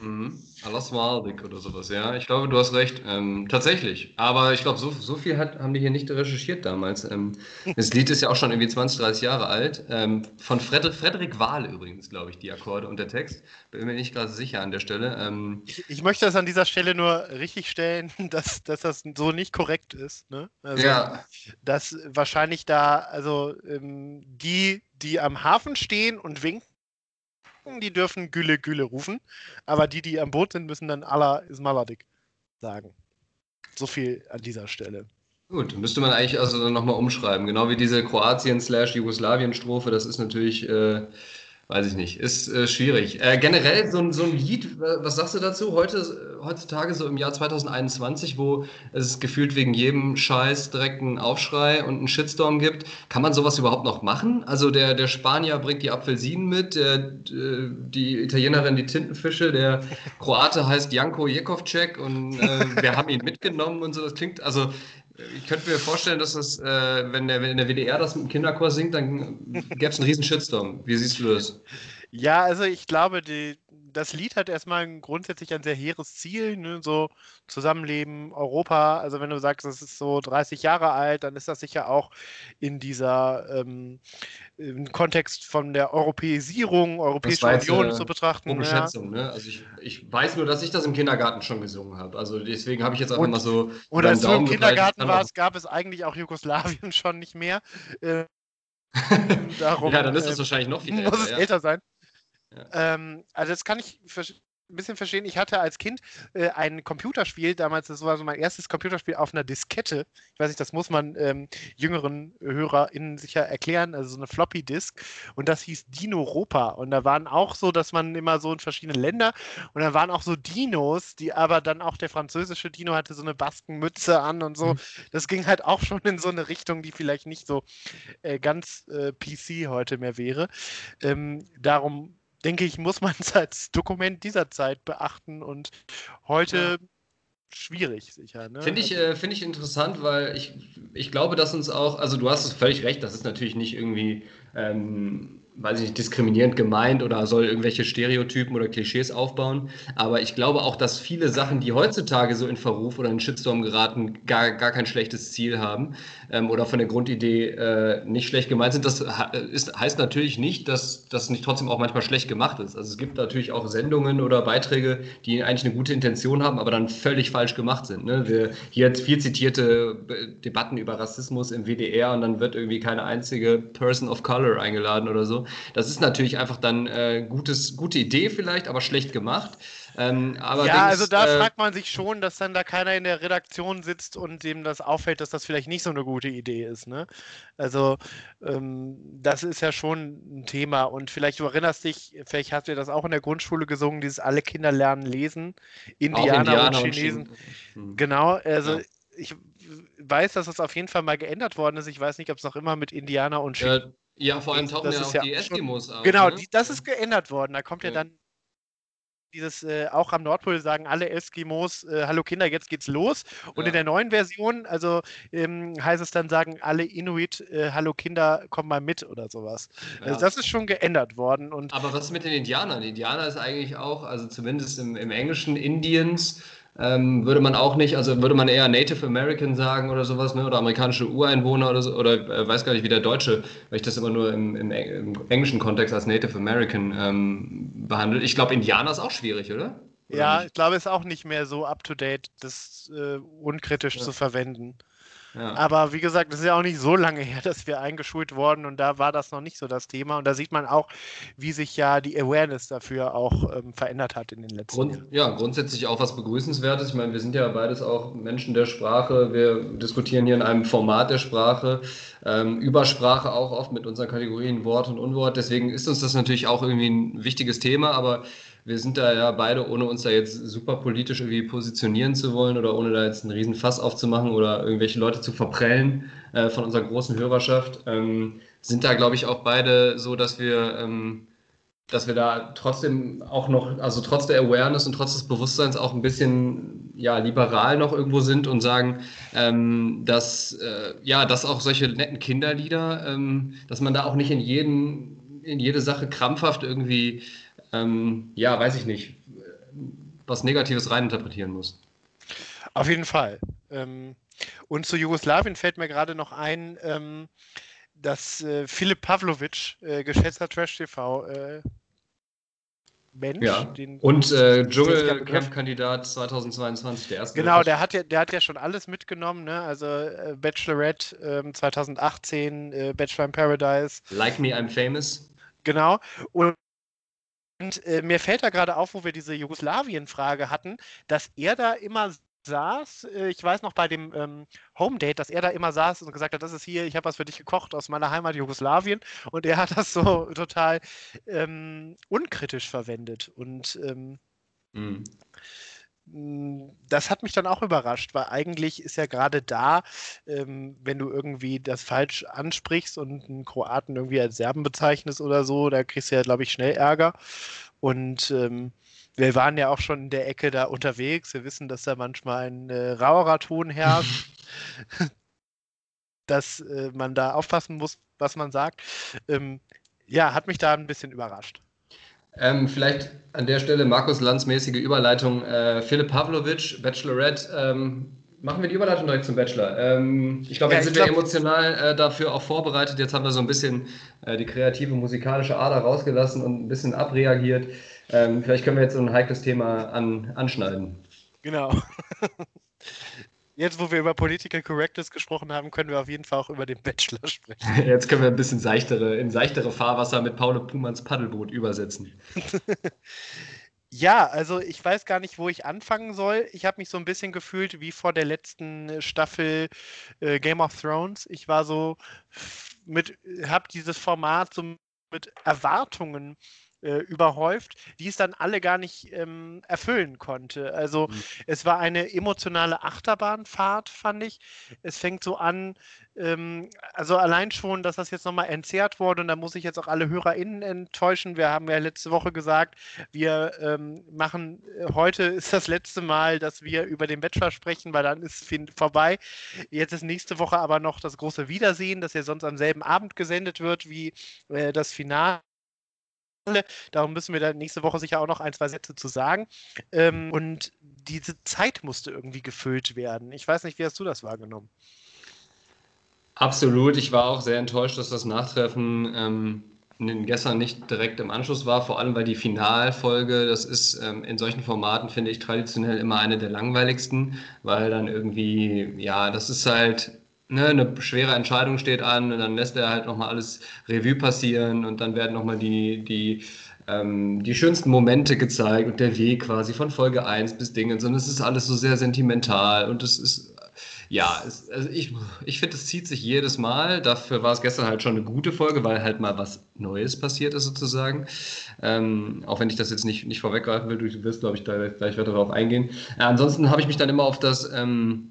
Mhm. Alasmaldik oder sowas, ja. Ich glaube, du hast recht. Ähm, tatsächlich. Aber ich glaube, so, so viel hat, haben die hier nicht recherchiert damals. Ähm, [LAUGHS] das Lied ist ja auch schon irgendwie 20, 30 Jahre alt. Ähm, von Fred Frederik Wahl übrigens, glaube ich, die Akkorde und der Text. Bin mir nicht gerade sicher an der Stelle. Ähm, ich, ich, möchte das an dieser Stelle nur richtig stellen, [LAUGHS] dass, dass das so nicht korrekt ist. Ne? Also, ja. Dass wahrscheinlich da, also ähm, die, die am Hafen stehen und winken, die dürfen Gülle Gülle rufen, aber die, die am Boot sind, müssen dann Allah ist Maladik sagen. So viel an dieser Stelle. Gut, müsste man eigentlich also nochmal umschreiben. Genau wie diese Kroatien-Jugoslawien-Strophe, das ist natürlich äh, weiß ich nicht, ist äh, schwierig. Äh, generell so, so ein Lied, was sagst du dazu? Heute, heutzutage, so im Jahr 2021, wo es gefühlt wegen jedem Scheiß direkt einen Aufschrei und einen Shitstorm gibt, kann man sowas überhaupt noch machen? Also der, der Spanier bringt die Apfelsinen mit, der, äh, die Italienerin die Tintenfische, der Kroate heißt Janko Jekovcek und äh, wir haben ihn mitgenommen und so. Das klingt, also ich könnte mir vorstellen, dass das, äh, wenn, der, wenn der WDR das mit dem Kinderchor singt, dann gäbe es einen riesen Shitstorm. Wie siehst du das? Ja, also ich glaube, die, das Lied hat erstmal grundsätzlich ein sehr hehres Ziel, ne? so Zusammenleben, Europa. Also wenn du sagst, es ist so 30 Jahre alt, dann ist das sicher auch in dieser ähm, Kontext von der Europäisierung, Europäische Union äh, zu betrachten. Hohe ja. Schätzung, ne? Also ich, ich weiß nur, dass ich das im Kindergarten schon gesungen habe. Also deswegen habe ich jetzt einfach und, mal so. Und als du im Kindergarten warst, gab es eigentlich auch Jugoslawien [LAUGHS] schon nicht mehr. Äh, [LAUGHS] darum, ja, dann ist das äh, wahrscheinlich noch viel älter. Muss es ja. älter sein. Ja. Ähm, also das kann ich ein bisschen verstehen. Ich hatte als Kind äh, ein Computerspiel, damals, das war so mein erstes Computerspiel auf einer Diskette. Ich weiß nicht, das muss man ähm, jüngeren HörerInnen sicher erklären, also so eine Floppy Disk. Und das hieß Dino Europa. Und da waren auch so, dass man immer so in verschiedenen Ländern und da waren auch so Dinos, die aber dann auch der französische Dino hatte so eine Baskenmütze an und so. Mhm. Das ging halt auch schon in so eine Richtung, die vielleicht nicht so äh, ganz äh, PC heute mehr wäre. Ähm, darum denke ich, muss man es als Dokument dieser Zeit beachten und heute ja. schwierig sicher. Ne? Finde ich, also äh, find ich interessant, weil ich, ich glaube, dass uns auch, also du hast es völlig recht, das ist natürlich nicht irgendwie ähm, weiß ich nicht, diskriminierend gemeint oder soll irgendwelche Stereotypen oder Klischees aufbauen. Aber ich glaube auch, dass viele Sachen, die heutzutage so in Verruf oder in Shitstorm geraten, gar, gar kein schlechtes Ziel haben ähm, oder von der Grundidee äh, nicht schlecht gemeint sind. Das ist, heißt natürlich nicht, dass das nicht trotzdem auch manchmal schlecht gemacht ist. Also es gibt natürlich auch Sendungen oder Beiträge, die eigentlich eine gute Intention haben, aber dann völlig falsch gemacht sind. Ne? Wir, hier jetzt viel zitierte Debatten über Rassismus im WDR und dann wird irgendwie keine einzige Person of Color eingeladen oder so. Das ist natürlich einfach dann äh, gutes, gute Idee vielleicht, aber schlecht gemacht. Ähm, ja, also da äh, fragt man sich schon, dass dann da keiner in der Redaktion sitzt und dem das auffällt, dass das vielleicht nicht so eine gute Idee ist. Ne? Also ähm, das ist ja schon ein Thema und vielleicht du erinnerst dich, vielleicht hast du das auch in der Grundschule gesungen, dieses alle Kinder lernen lesen, Indianer, Indianer und Chinesen. Und hm. Genau, also ja. ich weiß, dass das auf jeden Fall mal geändert worden ist. Ich weiß nicht, ob es noch immer mit Indianer und Chinesen Ja, vor allem tauchen ja auch ja die Eskimos schon, auf. Genau, ne? die, das ist geändert worden. Da kommt ja, ja dann dieses äh, auch am Nordpol sagen alle Eskimos, äh, hallo Kinder, jetzt geht's los. Und ja. in der neuen Version, also ähm, heißt es dann sagen alle Inuit, äh, hallo Kinder, komm mal mit oder sowas. Ja. Also das ist schon geändert worden. Und Aber was ist mit den Indianern? Indianer ist eigentlich auch, also zumindest im, im Englischen Indiens, ähm, würde man auch nicht, also würde man eher Native American sagen oder sowas, ne? oder amerikanische Ureinwohner oder so, oder äh, weiß gar nicht, wie der Deutsche, weil ich das immer nur im, im, im englischen Kontext als Native American ähm, behandelt. Ich glaube, Indianer ist auch schwierig, oder? oder ja, nicht? ich glaube, es ist auch nicht mehr so up to date, das äh, unkritisch ja. zu verwenden. Aber wie gesagt, es ist ja auch nicht so lange [LAUGHS] her, dass wir eingeschult wurden und da war das noch nicht so das Thema. Und da sieht man auch, wie sich ja die Awareness dafür auch ähm, verändert hat in den letzten Grund, Jahren. Ja, grundsätzlich auch was Begrüßenswertes. Ich meine, wir sind ja beides auch Menschen der Sprache. Wir diskutieren hier in einem Format der Sprache, ähm, über Sprache auch oft mit unseren Kategorien Wort und Unwort. Deswegen ist uns das natürlich auch irgendwie ein wichtiges Thema, aber wir sind da ja beide, ohne uns da jetzt super politisch irgendwie positionieren zu wollen oder ohne da jetzt einen riesen Fass aufzumachen oder irgendwelche Leute zu verprellen äh, von unserer großen Hörerschaft, ähm, sind da, glaube ich, auch beide so, dass wir, ähm, dass wir da trotzdem auch noch, also trotz der Awareness und trotz des Bewusstseins auch ein bisschen ja, liberal noch irgendwo sind und sagen, ähm, dass, äh, ja, dass auch solche netten Kinderlieder, ähm, dass man da auch nicht in jeden, in jede Sache krampfhaft irgendwie ähm, ja, weiß ich nicht, was Negatives reininterpretieren muss. Auf jeden Fall. Ähm, und zu Jugoslawien fällt mir gerade noch ein, ähm, dass äh, Philipp Pavlovic, äh, geschätzter Trash-TV, äh, Mensch. Ja. Den, und äh, Dschungelcamp-Kandidat 2022, der erste. Genau, der hat, ja, der hat ja schon alles mitgenommen, ne? Also äh, Bachelorette ähm, 2018, äh, Bachelor in Paradise. Like Me, I'm Famous. Genau. Und und äh, mir fällt da gerade auf, wo wir diese Jugoslawien-Frage hatten, dass er da immer saß, äh, ich weiß noch bei dem ähm, Home Date, dass er da immer saß und gesagt hat, das ist hier, ich habe was für dich gekocht aus meiner Heimat Jugoslawien und er hat das so [LAUGHS] total ähm, unkritisch verwendet und ähm, mhm. Hm, das hat mich dann auch überrascht, weil eigentlich ist ja gerade da, ähm, wenn du irgendwie das falsch ansprichst und einen Kroaten irgendwie als Serben bezeichnest oder so, da kriegst du ja, glaube ich, schnell Ärger. Und ähm, wir waren ja auch schon in der Ecke da unterwegs. Wir wissen, dass da manchmal ein äh, rauerer Ton herrscht, [LAUGHS] dass äh, man da aufpassen muss, was man sagt. Ähm, ja, hat mich da ein bisschen überrascht. Ähm, vielleicht an der Stelle Markus Lanz mäßige Überleitung. Äh, Philipp Pavlovic, Bachelorette. Ähm, machen wir die Überleitung direkt zum Bachelor. Ähm, ich glaube, jetzt ja, sind glaub, wir emotional äh, dafür auch vorbereitet. Jetzt haben wir so ein bisschen äh, die kreative musikalische Ader rausgelassen und ein bisschen abreagiert. Ähm, vielleicht können wir jetzt so ein heikles Thema an, anschneiden. Genau. [LAUGHS] Jetzt, wo wir über Political Correctness gesprochen haben, können wir auf jeden Fall auch über den Bachelor sprechen. [LAUGHS] Jetzt können wir ein bisschen seichtere, in seichtere Fahrwasser mit Paul Pumanns Paddelboot übersetzen. [LAUGHS] Ja, also ich weiß gar nicht, wo ich anfangen soll. Ich habe mich so ein bisschen gefühlt wie vor der letzten Staffel äh, Game of Thrones. Ich war so mit, habe dieses Format so mit Erwartungen äh, überhäuft, die es dann alle gar nicht ähm, erfüllen konnte. Also mhm. es war eine emotionale Achterbahnfahrt, fand ich. Es fängt so an, ähm, also allein schon, dass das jetzt nochmal entzerrt wurde und da muss ich jetzt auch alle HörerInnen enttäuschen. Wir haben ja letzte Woche gesagt, wir ähm, machen, äh, heute ist das letzte Mal, dass wir über den Bachelor sprechen, weil dann ist es vorbei. Jetzt ist nächste Woche aber noch das große Wiedersehen, das ja sonst am selben Abend gesendet wird wie äh, das Finale. Darum müssen wir da nächste Woche sicher auch noch ein, zwei Sätze zu sagen. Ähm, und diese Zeit musste irgendwie gefüllt werden. Ich weiß nicht, wie hast du das wahrgenommen? Absolut. Ich war auch sehr enttäuscht, dass das Nachtreffen ähm, gestern nicht direkt im Anschluss war, vor allem weil die Finalfolge, das ist ähm, in solchen Formaten, finde ich, traditionell immer eine der langweiligsten, weil dann irgendwie, ja, das ist halt ne, eine schwere Entscheidung steht an und dann lässt er halt nochmal alles Revue passieren und dann werden nochmal die, die, ähm, die schönsten Momente gezeigt und der Weg quasi von Folge 1 bis Dingens und es ist alles so sehr sentimental und es ist, ja, es, also ich, ich finde, es zieht sich jedes Mal. Dafür war es gestern halt schon eine gute Folge, weil halt mal was Neues passiert ist sozusagen. Ähm, auch wenn ich das jetzt nicht, nicht vorweggreifen will, du wirst, glaube ich, da gleich weiter darauf eingehen. Äh, ansonsten habe ich mich dann immer auf das... Ähm,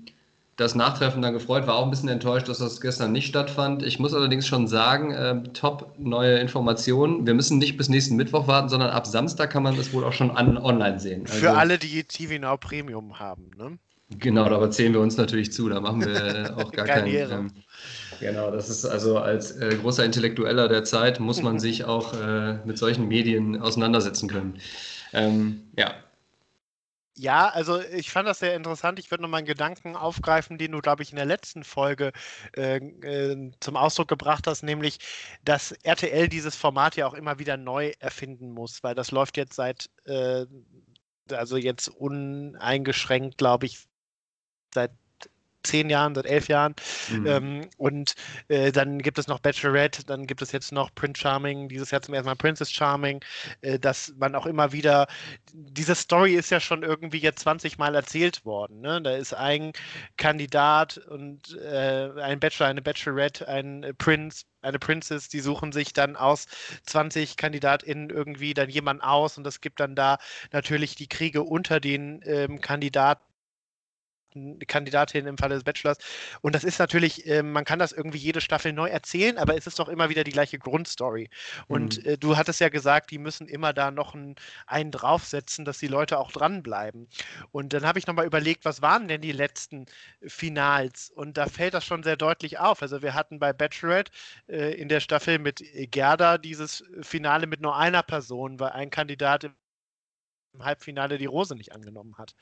das Nachtreffen dann gefreut, war auch ein bisschen enttäuscht, dass das gestern nicht stattfand. Ich muss allerdings schon sagen, äh, top neue Informationen. Wir müssen nicht bis nächsten Mittwoch warten, sondern ab Samstag kann man das wohl auch schon an, online sehen. Also, Für alle, die TV Now Premium haben, ne? Genau, da zählen wir uns natürlich zu. Da machen wir [LAUGHS] auch gar keinen. Ähm, genau, das ist also als äh, großer Intellektueller der Zeit muss man [LAUGHS] sich auch äh, mit solchen Medien auseinandersetzen können. Ähm, ja, ja, also ich fand das sehr interessant. Ich würde noch mal einen Gedanken aufgreifen, den du, glaube ich, in der letzten Folge äh, äh, zum Ausdruck gebracht hast, nämlich, dass RTL dieses Format ja auch immer wieder neu erfinden muss, weil das läuft jetzt seit, äh, also jetzt uneingeschränkt, glaube ich, seit zehn Jahren, seit elf Jahren. Mhm. Ähm, und äh, dann gibt es noch Bachelorette, dann gibt es jetzt noch Prince Charming, dieses Jahr zum ersten Mal Princess Charming, äh, dass man auch immer wieder, diese Story ist ja schon irgendwie jetzt 20 Mal erzählt worden. Ne? Da ist ein Kandidat und äh, ein Bachelor, eine Bachelorette, ein Prince, eine Princess, die suchen sich dann aus 20 KandidatInnen irgendwie dann jemanden aus und es gibt dann da natürlich die Kriege unter den ähm, Kandidaten Kandidatin im Falle des Bachelors. Und das ist natürlich, äh, man kann das irgendwie jede Staffel neu erzählen, aber es ist doch immer wieder die gleiche Grundstory. Und mhm. äh, du hattest ja gesagt, die müssen immer da noch einen, einen draufsetzen, dass die Leute auch dranbleiben. Und dann habe ich nochmal überlegt, was waren denn die letzten Finals? Und da fällt das schon sehr deutlich auf. Also wir hatten bei Bachelorette äh, in der Staffel mit Gerda dieses Finale mit nur einer Person, weil ein Kandidat im im Halbfinale die Rose nicht angenommen hat.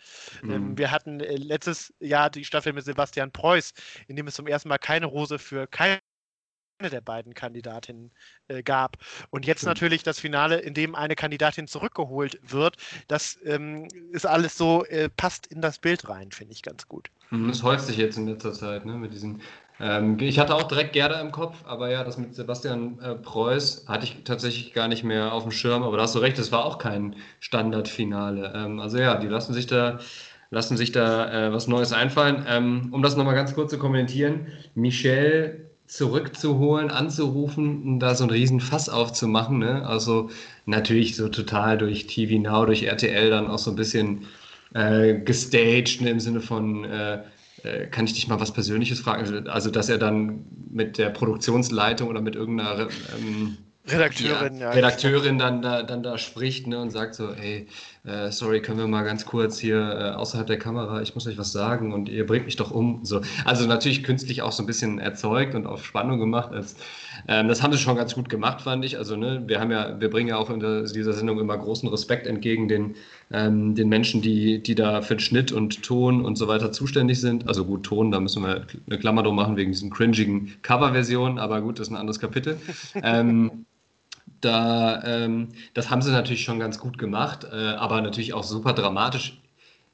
Ähm, mhm. Wir hatten äh, letztes Jahr die Staffel mit Sebastian Preuß, in dem es zum ersten Mal keine Rose für keine der beiden Kandidatinnen äh, gab. Und jetzt mhm. natürlich das Finale, in dem eine Kandidatin zurückgeholt wird. Das ähm, ist alles so, äh, passt in das Bild rein, finde ich ganz gut. Mhm, das häuft sich jetzt in letzter Zeit, ne, mit diesen ähm, ich hatte auch direkt Gerda im Kopf, aber ja, das mit Sebastian äh, Preuß hatte ich tatsächlich gar nicht mehr auf dem Schirm, aber da hast du recht, das war auch kein Standardfinale. Ähm, also ja, die lassen sich da, lassen sich da äh, was Neues einfallen. Ähm, um das nochmal ganz kurz zu kommentieren, Michelle zurückzuholen, anzurufen, da so ein riesen Fass aufzumachen, ne? also natürlich so total durch TV Now, durch RTL dann auch so ein bisschen äh, gestaged ne? im Sinne von äh, äh, kann ich dich mal was Persönliches fragen? Also, dass er dann mit der Produktionsleitung oder mit irgendeiner ähm, Redakteurin, ja, Redakteurin dann da, dann da spricht ne, und sagt so, ey, äh, sorry, können wir mal ganz kurz hier äh, außerhalb der Kamera, ich muss euch was sagen und ihr bringt mich doch um. So. Also natürlich künstlich auch so ein bisschen erzeugt und auf Spannung gemacht. Als, ähm, das haben sie schon ganz gut gemacht, fand ich. Also ne, wir haben ja, wir bringen ja auch in der, dieser Sendung immer großen Respekt entgegen den, ähm, den Menschen, die, die da für den Schnitt und Ton und so weiter zuständig sind. Also gut, Ton, da müssen wir eine Klammer drum machen wegen diesen cringigen Coverversionen, aber gut, das ist ein anderes Kapitel. [LAUGHS] ähm, da, ähm, das haben sie natürlich schon ganz gut gemacht, äh, aber natürlich auch super dramatisch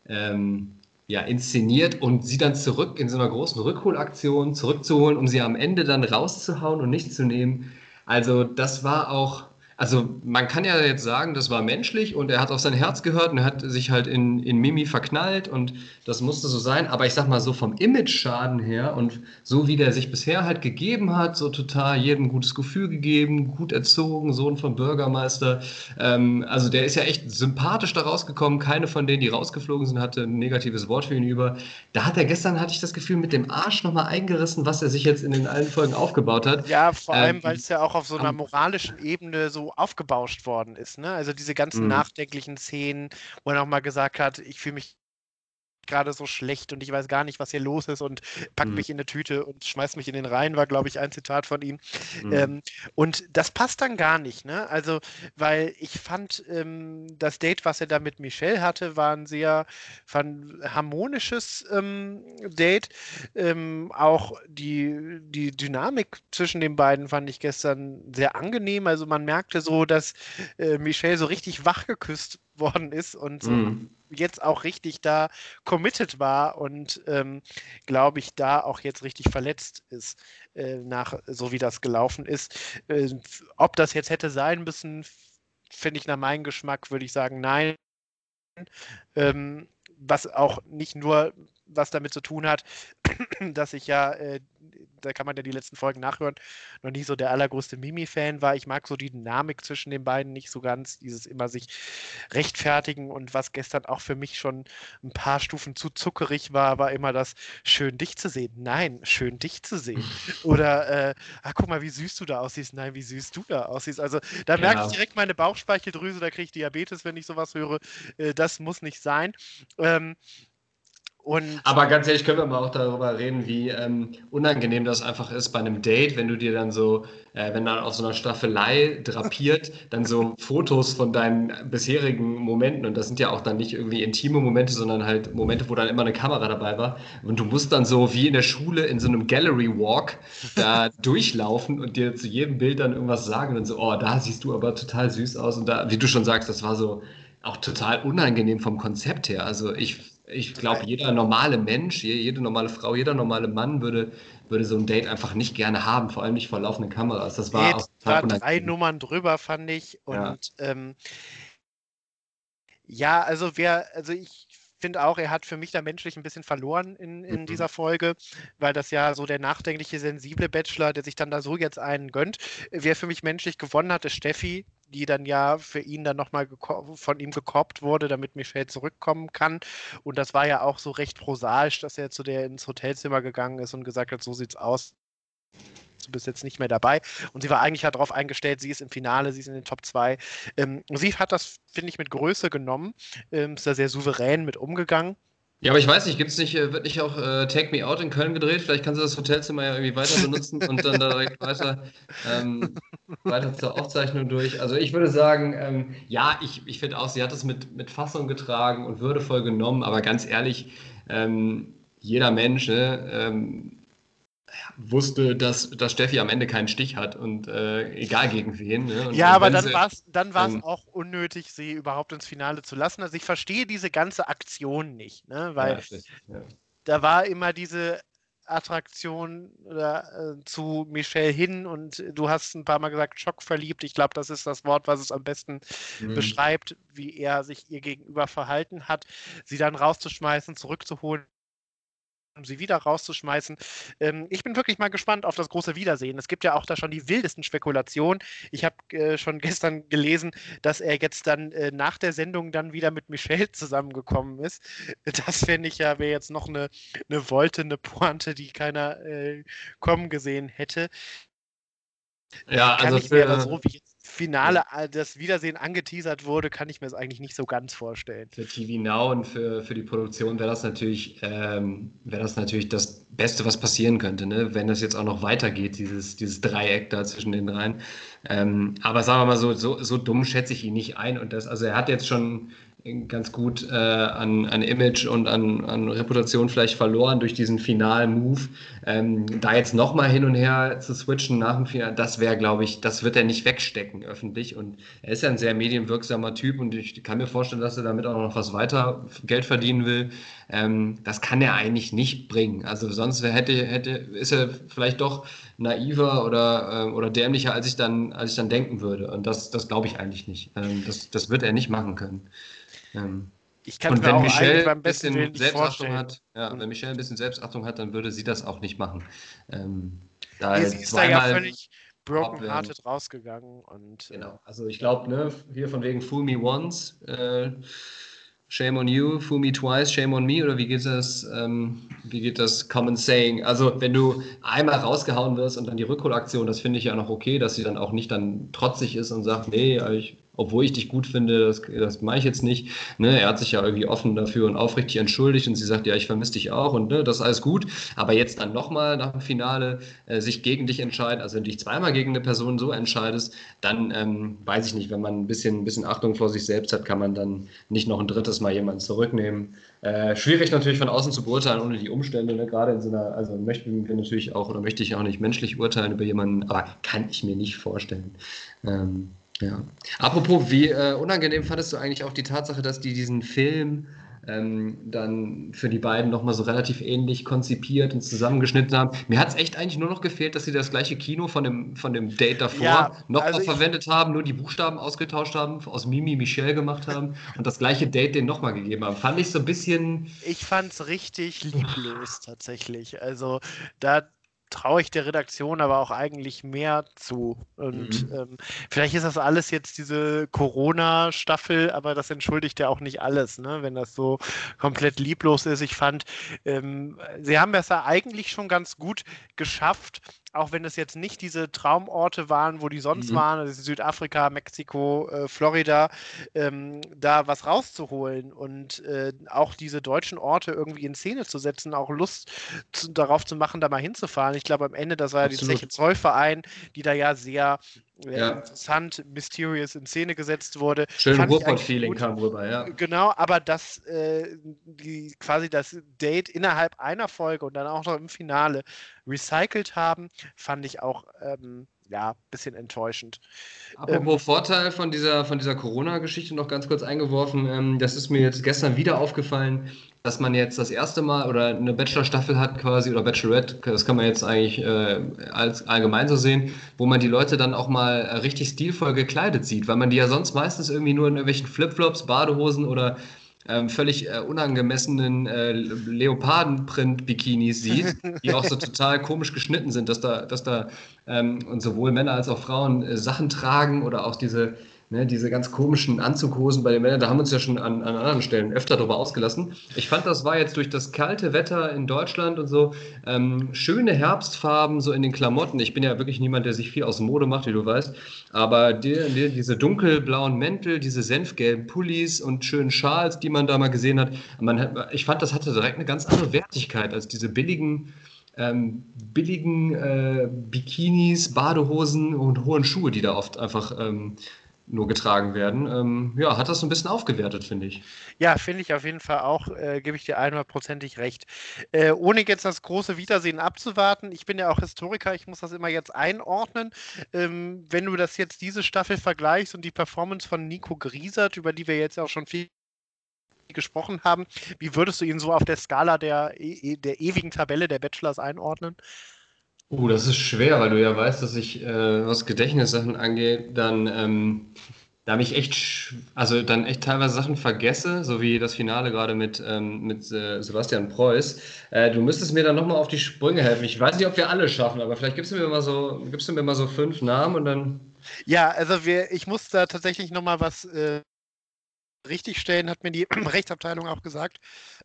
ähm, ja, inszeniert und sie dann zurück in so einer großen Rückholaktion zurückzuholen, um sie am Ende dann rauszuhauen und nicht zu nehmen. Also das war auch also man kann ja jetzt sagen, das war menschlich und er hat auf sein Herz gehört und er hat sich halt in, in Mimi verknallt und das musste so sein. Aber ich sag mal so vom Image-Schaden her und so wie der sich bisher halt gegeben hat, so total jedem gutes Gefühl gegeben, gut erzogen, Sohn vom Bürgermeister. Ähm, also der ist ja echt sympathisch da rausgekommen. Keine von denen, die rausgeflogen sind, hatte ein negatives Wort für ihn über. Da hat er gestern, hatte ich das Gefühl, mit dem Arsch nochmal eingerissen, was er sich jetzt in den allen Folgen aufgebaut hat. Ja, vor allem, ähm, weil es ja auch auf so einer moralischen Ebene so aufgebauscht worden ist. Ne? Also diese ganzen mhm. nachdenklichen Szenen, wo er nochmal gesagt hat, ich fühle mich gerade so schlecht und ich weiß gar nicht, was hier los ist und packt mhm. mich in eine Tüte und schmeißt mich in den Rhein, war, glaube ich, ein Zitat von ihm. Mhm. Ähm, und das passt dann gar nicht, ne? Also, weil ich fand, ähm, das Date, was er da mit Michelle hatte, war ein sehr ein harmonisches ähm, Date. Ähm, auch die, die Dynamik zwischen den beiden fand ich gestern sehr angenehm. Also man merkte so, dass äh, Michelle so richtig wach geküsst worden ist und mhm. jetzt auch richtig da committed war und ähm, glaube ich da auch jetzt richtig verletzt ist äh, nach so wie das gelaufen ist. Äh, ob das jetzt hätte sein müssen, finde ich nach meinem Geschmack würde ich sagen nein. Ähm, was auch nicht nur was damit zu tun hat, [CLEARS THROAT] dass ich ja äh, da kann man ja die letzten Folgen nachhören, noch nie so der allergrößte Mimi-Fan war. Ich mag so die Dynamik zwischen den beiden nicht so ganz, dieses immer sich rechtfertigen und was gestern auch für mich schon ein paar Stufen zu zuckerig war, war immer das schön dich zu sehen. Nein, schön dich zu sehen. [LAUGHS] Oder, äh, ach guck mal, wie süß du da aussiehst. Nein, wie süß du da aussiehst. Also da merke ja. ich direkt meine Bauchspeicheldrüse, da kriege ich Diabetes, wenn ich sowas höre. Äh, das muss nicht sein. Ähm, und Aber ganz ehrlich, können wir mal auch darüber reden, wie ähm, unangenehm das einfach ist bei einem Date, wenn du dir dann so, äh, wenn dann auf so einer Staffelei drapiert, [LAUGHS] dann so Fotos von deinen bisherigen Momenten, und das sind ja auch dann nicht irgendwie intime Momente, sondern halt Momente, wo dann immer eine Kamera dabei war. Und du musst dann so wie in der Schule in so einem Gallery Walk da [LAUGHS] durchlaufen und dir zu jedem Bild dann irgendwas sagen und so, oh, da siehst du aber total süß aus. Und da, wie du schon sagst, das war so auch total unangenehm vom Konzept her. Also ich ich glaube, jeder normale Mensch, jede normale Frau, jeder normale Mann würde, würde so ein Date einfach nicht gerne haben, vor allem nicht vor laufenden Kameras. Das war, nee, war drei Nummern drüber, fand ich. Und ja, ähm, ja also wer, also ich finde auch, er hat für mich da menschlich ein bisschen verloren in, in mhm. dieser Folge, weil das ja so der nachdenkliche, sensible Bachelor, der sich dann da so jetzt einen gönnt. Wer für mich menschlich gewonnen hat, ist Steffi, die dann ja für ihn dann nochmal von ihm gekorbt wurde, damit Michelle zurückkommen kann. Und das war ja auch so recht prosaisch, dass er zu der ins Hotelzimmer gegangen ist und gesagt hat, so sieht's aus du bist jetzt nicht mehr dabei. Und sie war eigentlich halt darauf eingestellt, sie ist im Finale, sie ist in den Top 2. Ähm, sie hat das, finde ich, mit Größe genommen, ähm, ist da sehr souverän mit umgegangen. Ja, aber ich weiß nicht, gibt's nicht, äh, wird nicht auch äh, Take Me Out in Köln gedreht? Vielleicht kannst du das Hotelzimmer ja irgendwie weiter benutzen und dann direkt weiter, ähm, weiter zur Aufzeichnung durch. Also ich würde sagen, ähm, ja, ich, ich finde auch, sie hat es mit, mit Fassung getragen und würdevoll genommen, aber ganz ehrlich, ähm, jeder Mensch, ne, ähm, wusste, dass, dass Steffi am Ende keinen Stich hat und äh, egal gegen wen. Ne? ja, aber dann war es dann war's ähm, auch unnötig, sie überhaupt ins Finale zu lassen. Also ich verstehe diese ganze Aktion nicht, ne? weil ja, ja. da war immer diese Attraktion äh, zu Michelle hin und du hast ein paar Mal gesagt, schockverliebt. Ich glaube, das ist das Wort, was es am besten mhm. beschreibt, wie er sich ihr gegenüber verhalten hat. Sie dann rauszuschmeißen, zurückzuholen, um sie wieder rauszuschmeißen. Ähm, ich bin wirklich mal gespannt auf das große Wiedersehen. Es gibt ja auch da schon die wildesten Spekulationen. Ich habe äh, schon [LAUGHS] gestern gelesen, dass er jetzt dann äh, nach der Sendung dann wieder mit Michelle zusammengekommen ist. Das fände ich ja, wäre jetzt noch eine, eine Wolte, eine Pointe, die keiner äh, kommen gesehen hätte. Ja, Kann also ich mir aber so wie jetzt Finale äh, das Wiedersehen angeteasert wurde, kann ich mir das eigentlich nicht so ganz vorstellen. Für TV Now und für, für die Produktion wäre das natürlich, ähm, wäre das natürlich das Beste, was passieren könnte, ne? wenn das jetzt auch noch weitergeht, dieses, dieses Dreieck da zwischen den dreien. Ähm, aber sagen wir mal so, so, so dumm schätze ich ihn nicht ein. Und das, also er hat jetzt schon ganz gut äh, an, an Image und an, an Reputation vielleicht verloren durch diesen Final-Move. Ähm, da jetzt nochmal hin und her zu switchen nach dem Final, das wäre, glaube ich, das wird er nicht wegstecken öffentlich. Und er ist ja ein sehr medienwirksamer Typ und ich kann mir vorstellen, dass er damit auch noch was weiter Geld verdienen will. Ähm, das kann er eigentlich nicht bringen. Also sonst hätte, hätte, ist er vielleicht doch naiver oder, äh, oder dämlicher, als ich dann, als ich dann denken würde. Und das, das glaube ich eigentlich nicht. Ähm, das, das wird er nicht machen können. Ähm, ich kann und wenn Michelle ein bisschen Selbstachtung hat, ja, wenn Michelle ein bisschen Selbstachtung hat, dann würde sie das auch nicht machen. Ähm, da nee, sie ist da ja völlig broken hearted rausgegangen und äh, genau. Also ich glaube, ne, hier von wegen Fool Me Once, äh, Shame on you, fool me twice, shame on me, oder wie geht das, ähm, wie geht das Common Saying? Also, wenn du einmal rausgehauen wirst und dann die Rückholaktion, das finde ich ja noch okay, dass sie dann auch nicht dann trotzig ist und sagt, nee, ich obwohl ich dich gut finde, das, das mache ich jetzt nicht. Ne, er hat sich ja irgendwie offen dafür und aufrichtig entschuldigt und sie sagt, ja, ich vermisse dich auch und ne, das ist alles gut. Aber jetzt dann nochmal nach dem Finale äh, sich gegen dich entscheiden, also wenn du dich zweimal gegen eine Person so entscheidest, dann ähm, weiß ich nicht, wenn man ein bisschen, ein bisschen Achtung vor sich selbst hat, kann man dann nicht noch ein drittes Mal jemanden zurücknehmen. Äh, schwierig natürlich von außen zu beurteilen, ohne die Umstände. Ne? Gerade in so einer, also möchten wir natürlich auch oder möchte ich auch nicht menschlich urteilen über jemanden, aber kann ich mir nicht vorstellen. Ähm, ja. Apropos, wie äh, unangenehm fandest du eigentlich auch die Tatsache, dass die diesen Film ähm, dann für die beiden nochmal so relativ ähnlich konzipiert und zusammengeschnitten haben. Mir hat es echt eigentlich nur noch gefehlt, dass sie das gleiche Kino von dem, von dem Date davor ja, nochmal also verwendet haben, nur die Buchstaben ausgetauscht haben, aus Mimi Michel gemacht haben [LAUGHS] und das gleiche Date denen nochmal gegeben haben. Fand ich so ein bisschen. Ich fand es richtig lieblos tatsächlich. Also da traue ich der Redaktion aber auch eigentlich mehr zu. Und mhm. ähm, vielleicht ist das alles jetzt diese Corona-Staffel, aber das entschuldigt ja auch nicht alles, ne? wenn das so komplett lieblos ist. Ich fand, ähm, sie haben es ja eigentlich schon ganz gut geschafft, auch wenn es jetzt nicht diese Traumorte waren, wo die sonst mhm. waren, also Südafrika, Mexiko, äh, Florida, ähm, da was rauszuholen und äh, auch diese deutschen Orte irgendwie in Szene zu setzen, auch Lust zu, darauf zu machen, da mal hinzufahren. Ich glaube, am Ende, das war ja die Zeche Zollverein, die da ja sehr ja. interessant, mysterious in Szene gesetzt wurde. Schön Ruhrpott-Feeling kam rüber, ja. Genau, aber das äh, die, quasi das Date innerhalb einer Folge und dann auch noch im Finale recycelt haben, fand ich auch ähm, ja, ein bisschen enttäuschend. Apropos ähm, Vorteil von dieser, von dieser Corona-Geschichte noch ganz kurz eingeworfen, ähm, das ist mir jetzt gestern wieder aufgefallen, dass man jetzt das erste Mal oder eine Bachelor-Staffel hat quasi oder Bachelorette, das kann man jetzt eigentlich äh, als allgemein so sehen, wo man die Leute dann auch mal äh, richtig stilvoll gekleidet sieht, weil man die ja sonst meistens irgendwie nur in irgendwelchen Flipflops, Badehosen oder ähm, völlig äh, unangemessenen äh, Leopardenprint-Bikinis sieht, die auch so total komisch geschnitten sind, dass da, dass da ähm, und sowohl Männer als auch Frauen äh, Sachen tragen oder auch diese Ne, diese ganz komischen Anzughosen bei den Männern, da haben wir uns ja schon an, an anderen Stellen öfter darüber ausgelassen. Ich fand, das war jetzt durch das kalte Wetter in Deutschland und so ähm, schöne Herbstfarben so in den Klamotten. Ich bin ja wirklich niemand, der sich viel aus Mode macht, wie du weißt. Aber die, die, diese dunkelblauen Mäntel, diese senfgelben Pullis und schönen Schals, die man da mal gesehen hat, man ich fand, das hatte direkt eine ganz andere Wertigkeit als diese billigen ähm, billigen äh, Bikinis, Badehosen und hohen Schuhe, die da oft einfach ähm, nur getragen werden. Ähm, ja, hat das ein bisschen aufgewertet, finde ich. Ja, finde ich auf jeden Fall auch, äh, gebe ich dir einhundertprozentig recht. Äh, ohne jetzt das große Wiedersehen abzuwarten, ich bin ja auch Historiker, ich muss das immer jetzt einordnen. Ähm, wenn du das jetzt diese Staffel vergleichst und die Performance von Nico Griesert, über die wir jetzt auch schon viel gesprochen haben, wie würdest du ihn so auf der Skala der, e, e, der ewigen Tabelle der Bachelors einordnen? Uh, das ist schwer, weil du ja weißt, dass ich, äh, was Gedächtnissachen angeht, dann ähm, da mich echt, also dann echt teilweise Sachen vergesse, so wie das Finale gerade mit, ähm, mit äh, Sebastian Preuß. Äh, du müsstest mir dann nochmal auf die Sprünge helfen. Ich weiß nicht, ob wir alle schaffen, aber vielleicht gibst du mir mal so, gibst du mir mal so fünf Namen und dann. Ja, also wir, ich muss da tatsächlich nochmal was äh, richtigstellen, hat mir die [CLEARS THROAT] Rechtsabteilung auch gesagt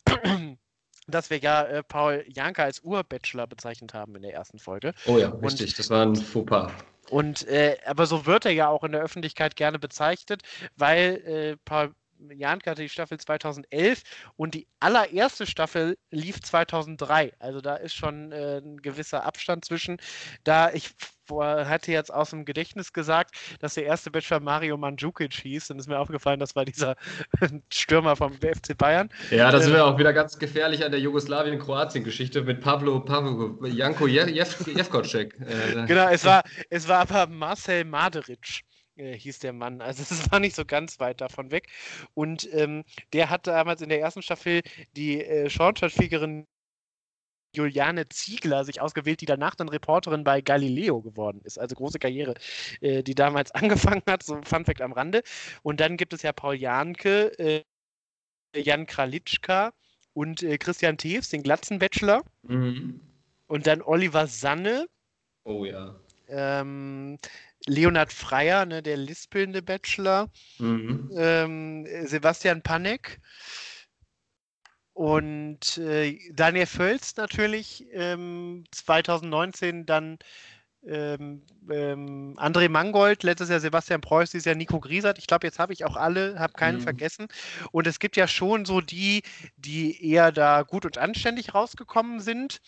[CLEARS THROAT] dass wir ja äh, Paul Janka als Urbachelor bezeichnet haben in der ersten Folge. Oh ja, richtig, und, das war ein Fauxpas. Und äh, aber so wird er ja auch in der Öffentlichkeit gerne bezeichnet, weil äh, Paul Janka hatte die Staffel 2011 und die allererste Staffel lief 2003. Also da ist schon äh, ein gewisser Abstand zwischen. Da ich hatte jetzt aus dem Gedächtnis gesagt, dass der erste Bachelor Mario Mandzukic hieß und ist mir aufgefallen, das war dieser [LAUGHS] Stürmer vom FC Bayern. Ja, das ähm, wäre auch wieder ganz gefährlich an der Jugoslawien-Kroatien-Geschichte mit Pablo, Pavlo, Janko Jevkocek. Äh, genau, es war, es war aber Marcel Maderic äh, hieß der Mann. Also es war nicht so ganz weit davon weg. Und ähm, der hat damals in der ersten Staffel die äh, Schornsteinfegerin Juliane Ziegler sich ausgewählt, die danach dann Reporterin bei Galileo geworden ist. Also große Karriere, äh, die damals [LAUGHS] angefangen hat, so Fun Fact am Rande. Und dann gibt es ja Paul Janke, äh, Jan Kralitschka und äh, Christian Teves, den Glatzen-Bachelor. Mhm. Und dann Oliver Sanne. Oh ja. Ähm, Leonhard Freier, ne, der lispelnde Bachelor. Mhm. Ähm, Sebastian Panek. Und äh, Daniel Völz natürlich ähm, 2019 dann ähm, ähm, André Mangold, letztes Jahr Sebastian Preuß, dieses Jahr Nico Griesert. Ich glaube, jetzt habe ich auch alle, habe keinen mhm. vergessen. Und es gibt ja schon so die, die eher da gut und anständig rausgekommen sind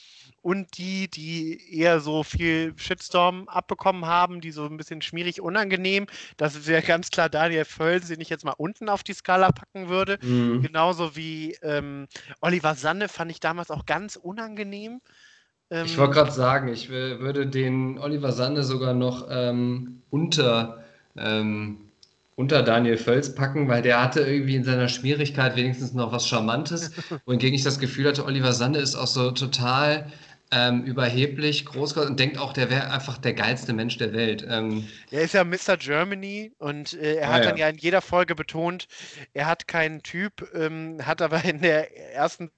und die, die eher so viel Shitstorm abbekommen haben, die so ein bisschen schmierig unangenehm. Das wäre ganz klar Daniel Völz, den ich jetzt mal unten auf die Skala packen würde. Mhm. Genauso wie ähm, Oliver Sanne fand ich damals auch ganz unangenehm. Ähm, ich wollte gerade sagen, ich würde den Oliver Sande sogar noch ähm, unter, ähm, unter Daniel Völz packen, weil der hatte irgendwie in seiner Schwierigkeit wenigstens noch was Charmantes. [LAUGHS] wohingegen ich das Gefühl hatte, Oliver Sande ist auch so total ähm, überheblich, groß und denkt auch, der wäre einfach der geilste Mensch der Welt. Ähm, er ist ja Mr. Germany und äh, er ah, hat ja. dann ja in jeder Folge betont, er hat keinen Typ, ähm, hat aber in der ersten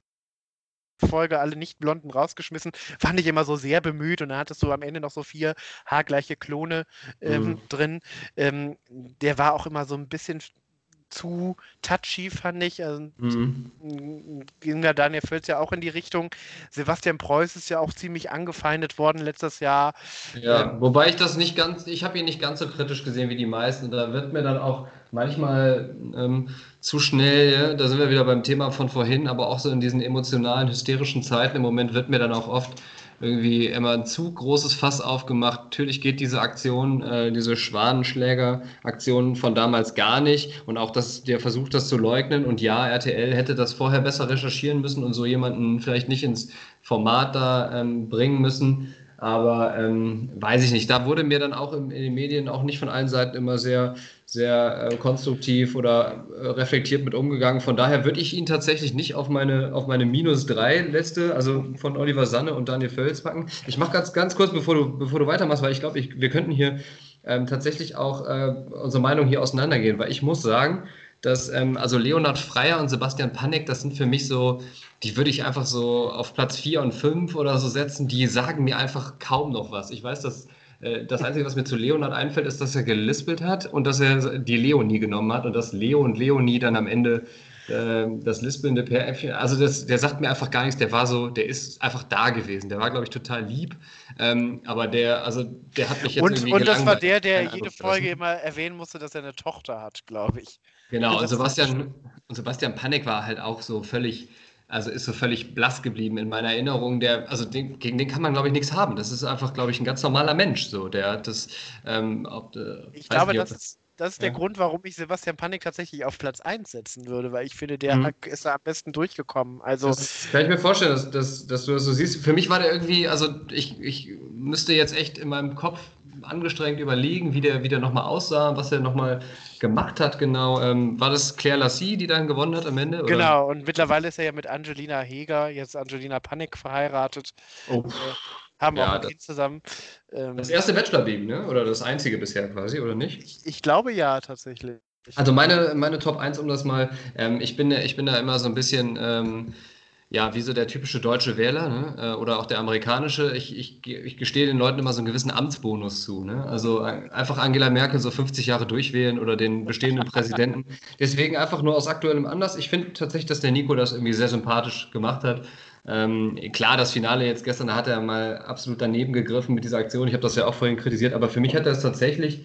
Folge alle Nicht-Blonden rausgeschmissen. Fand ich immer so sehr bemüht und dann hattest du am Ende noch so vier haargleiche Klone ähm, mhm. drin. Ähm, der war auch immer so ein bisschen zu touchy, fand ich. Also, mhm. Ging da Daniel Völz ja auch in die Richtung. Sebastian Preuß ist ja auch ziemlich angefeindet worden letztes Jahr. Ja, ähm, wobei ich das nicht ganz, ich habe ihn nicht ganz so kritisch gesehen wie die meisten. Da wird mir dann auch manchmal ähm, zu schnell, ja? da sind wir wieder beim Thema von vorhin, aber auch so in diesen emotionalen, hysterischen Zeiten im Moment wird mir dann auch oft irgendwie immer ein zu großes Fass aufgemacht. Natürlich geht diese Aktion, äh, diese Schwanenschläger-Aktion von damals gar nicht. Und auch dass der versucht, das zu leugnen. Und ja, RTL hätte das vorher besser recherchieren müssen und so jemanden vielleicht nicht ins Format da ähm, bringen müssen. Aber ähm, weiß ich nicht. Da wurde mir dann auch im, in den Medien auch nicht von allen Seiten immer sehr, sehr äh, konstruktiv oder äh, reflektiert mit umgegangen. Von daher würde ich ihn tatsächlich nicht auf meine, auf meine minus drei Liste, also von Oliver Sanne und Daniel Völz packen. Ich mache ganz, ganz kurz, bevor du, bevor du weitermachst, weil ich glaube, wir könnten hier ähm, tatsächlich auch äh, unsere Meinung hier auseinandergehen, weil ich muss sagen, dass ähm, also Leonhard Freier und Sebastian Panek, das sind für mich so, die würde ich einfach so auf Platz 4 und 5 oder so setzen, die sagen mir einfach kaum noch was. Ich weiß, dass äh, das Einzige, was mir zu Leonhard einfällt, ist, dass er gelispelt hat und dass er die Leonie genommen hat und dass Leo und Leonie dann am Ende äh, das lispelnde Pärchen, also das, der sagt mir einfach gar nichts, der war so, der ist einfach da gewesen, der war, glaube ich, total lieb, ähm, aber der, also der hat mich jetzt und, irgendwie Und das war der, der jede Folge immer erwähnen musste, dass er eine Tochter hat, glaube ich. Genau, und Sebastian, und Sebastian Panik war halt auch so völlig, also ist so völlig blass geblieben in meiner Erinnerung. Der, also den, gegen den kann man, glaube ich, nichts haben. Das ist einfach, glaube ich, ein ganz normaler Mensch. So, der hat das. Ähm, ob, äh, ich glaube, nicht, das, das, das ist der ja. Grund, warum ich Sebastian Panik tatsächlich auf Platz 1 setzen würde, weil ich finde, der mhm. ist da am besten durchgekommen. Also, das kann ich mir vorstellen, dass, dass, dass du das so siehst. Für mich war der irgendwie, also ich, ich müsste jetzt echt in meinem Kopf angestrengt überlegen, wie der, wie der nochmal aussah, was er nochmal gemacht hat, genau. Ähm, war das Claire Lassie, die dann gewonnen hat am Ende? Oder? Genau, und mittlerweile ist er ja mit Angelina Heger, jetzt Angelina Panik, verheiratet. Oh. Äh, haben ja, auch ein Kind zusammen. Ähm, das erste Bachelor-Baby, ne? Oder das einzige bisher quasi, oder nicht? Ich, ich glaube ja, tatsächlich. Also meine, meine Top 1, um das mal, ähm, ich, bin, ich bin da immer so ein bisschen ähm, ja, wie so der typische deutsche Wähler ne? Äh, oder auch der amerikanische, ich, ich, ich gestehe den Leuten immer so einen gewissen Amtsbonus zu. Ne? Also einfach Angela Merkel so 50 Jahre durchwählen oder den bestehenden Präsidenten. [LAUGHS] Deswegen einfach nur aus aktuellem Anlass. Ich finde tatsächlich, dass der Nico das irgendwie sehr sympathisch gemacht hat. Ähm, klar, das Finale jetzt gestern, da hat er mal absolut daneben gegriffen mit dieser Aktion. Ich habe das ja auch vorhin kritisiert, aber für mich hat er es tatsächlich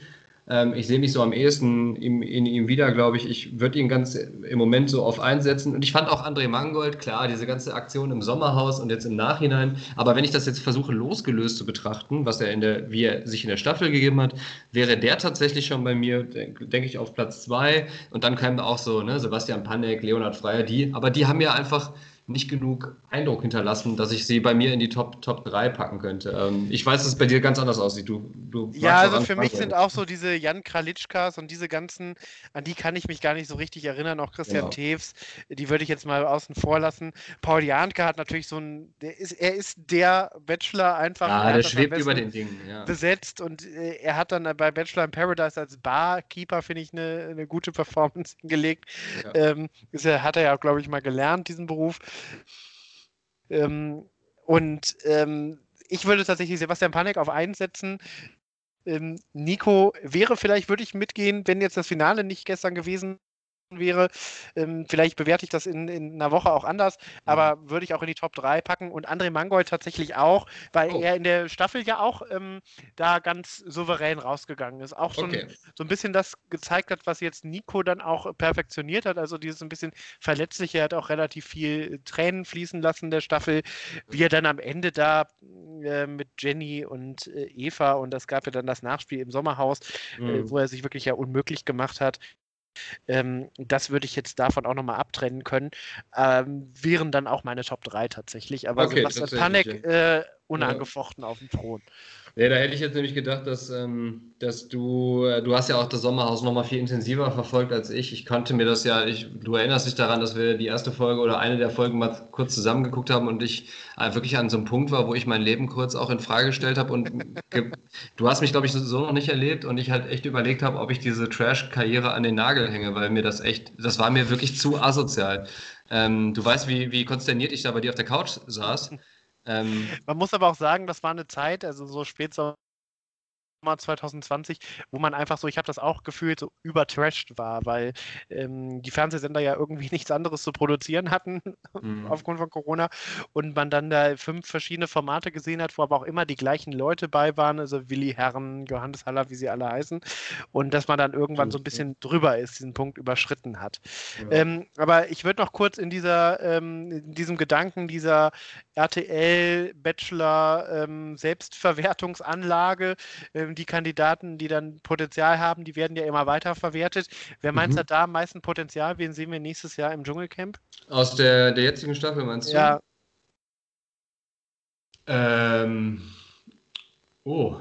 ähm, ich sehe mich so am ehesten in, in ihm wieder, glaube ich. Ich würde ihn ganz im Moment so auf einsetzen. Und ich fand auch André Mangold, klar, diese ganze Aktion im Sommerhaus und jetzt im Nachhinein. Aber wenn ich das jetzt versuche, losgelöst zu betrachten, was er in der, wie er sich in der Staffel gegeben hat, wäre der tatsächlich schon bei mir, denke denk ich, auf Platz zwei. Und dann kämen auch so, ne, Sebastian Panek, Leonhard Freier, die, aber die haben ja einfach nicht genug Eindruck hinterlassen, dass ich sie bei mir in die Top, Top 3 packen könnte. Ähm, ich weiß, dass es bei dir ganz anders aussieht. Du, du ja, also für mich sind auch so diese Jan Kralitschkas und diese ganzen, an die kann ich mich gar nicht so richtig erinnern, auch Christian genau. Teves, die würde ich jetzt mal außen vor lassen. Paul Janke hat natürlich so ein, der ist, er ist der Bachelor einfach. Ja, der schwebt über den Dingen, ja. Besetzt und äh, er hat dann bei Bachelor in Paradise als Barkeeper, finde ich, eine, eine gute Performance [LAUGHS] hingelegt. Ja. Ähm, ist, hat er ja, glaube ich, mal gelernt, diesen Beruf. Ähm, und ähm, ich würde tatsächlich Sebastian Panek auf einsetzen. Ähm, Nico wäre vielleicht, würde ich mitgehen, wenn jetzt das Finale nicht gestern gewesen wäre. Ähm, vielleicht bewerte ich das in, in einer Woche auch anders, aber würde ich auch in die Top 3 packen und André Mangold tatsächlich auch, weil oh. er in der Staffel ja auch ähm, da ganz souverän rausgegangen ist. Auch schon okay. so ein bisschen das gezeigt hat, was jetzt Nico dann auch perfektioniert hat. Also dieses ein bisschen verletzliche, er hat auch relativ viel Tränen fließen lassen in der Staffel, wie er dann am Ende da äh, mit Jenny und äh, Eva und das gab ja dann das Nachspiel im Sommerhaus, äh, mhm. äh, wo er sich wirklich ja unmöglich gemacht hat. Ähm, das würde ich jetzt davon auch nochmal abtrennen können. Ähm, wären dann auch meine Top 3 tatsächlich. Aber okay, Sebastian Panek äh, unangefochten ja. auf dem Thron. Nee, da hätte ich jetzt nämlich gedacht, dass, ähm, dass du, äh, du hast ja auch das Sommerhaus noch mal viel intensiver verfolgt als ich. Ich konnte mir das ja, ich, du erinnerst dich daran, dass wir die erste Folge oder eine der Folgen mal kurz zusammengeguckt haben und ich äh, wirklich an so einem Punkt war, wo ich mein Leben kurz auch in Frage gestellt habe und [LAUGHS] du hast mich, glaube ich, so noch nicht erlebt und ich halt echt überlegt habe, ob ich diese Trash-Karriere an den Nagel hänge, weil mir das echt, das war mir wirklich zu asozial. Ähm, du weißt, wie, wie konsterniert ich da bei dir auf der Couch saß. Ähm, Man muss aber auch sagen, das war eine Zeit, also so Spätsommer 2020, wo man einfach so, ich habe das auch gefühlt, so übertrashed war, weil ähm, die Fernsehsender ja irgendwie [LAUGHS] nichts anderes zu produzieren hatten [LAUGHS] mhm. aufgrund von Corona und man dann da fünf verschiedene Formate gesehen hat, wo aber auch immer die gleichen Leute bei waren, also Willi Herren, Johannes Haller, wie sie alle heißen und dass man dann irgendwann so ein bisschen drüber ist, diesen Punkt überschritten hat. Ja. Ähm, aber ich würde noch kurz in dieser, ähm, in diesem Gedanken dieser RTL Bachelor ähm, Selbstverwertungsanlage äh, die Kandidaten, die dann Potenzial haben, die werden ja immer weiter verwertet. Wer meint, mhm. hat da am meisten Potenzial? Wen sehen wir nächstes Jahr im Dschungelcamp? Aus der, der jetzigen Staffel meinst du? Ja. Ähm, oh,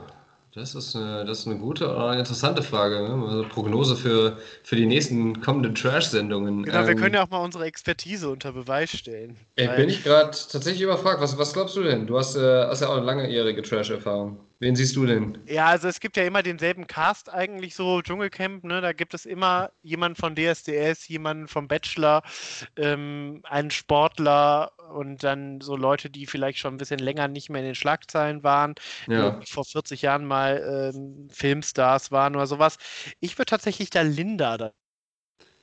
das ist eine, das ist eine gute, äh, interessante Frage. Ne? Also Prognose für, für die nächsten kommenden Trash-Sendungen. Genau, ähm, wir können ja auch mal unsere Expertise unter Beweis stellen. Ey, bin ich gerade tatsächlich überfragt. Was, was glaubst du denn? Du hast, äh, hast ja auch eine langjährige Trash-Erfahrung. Wen siehst du denn? Ja, also es gibt ja immer denselben Cast eigentlich so, Dschungelcamp, ne? Da gibt es immer jemanden von DSDS, jemanden vom Bachelor, ähm, einen Sportler und dann so Leute, die vielleicht schon ein bisschen länger nicht mehr in den Schlagzeilen waren, ja. vor 40 Jahren mal ähm, Filmstars waren oder sowas. Ich würde tatsächlich da Linda da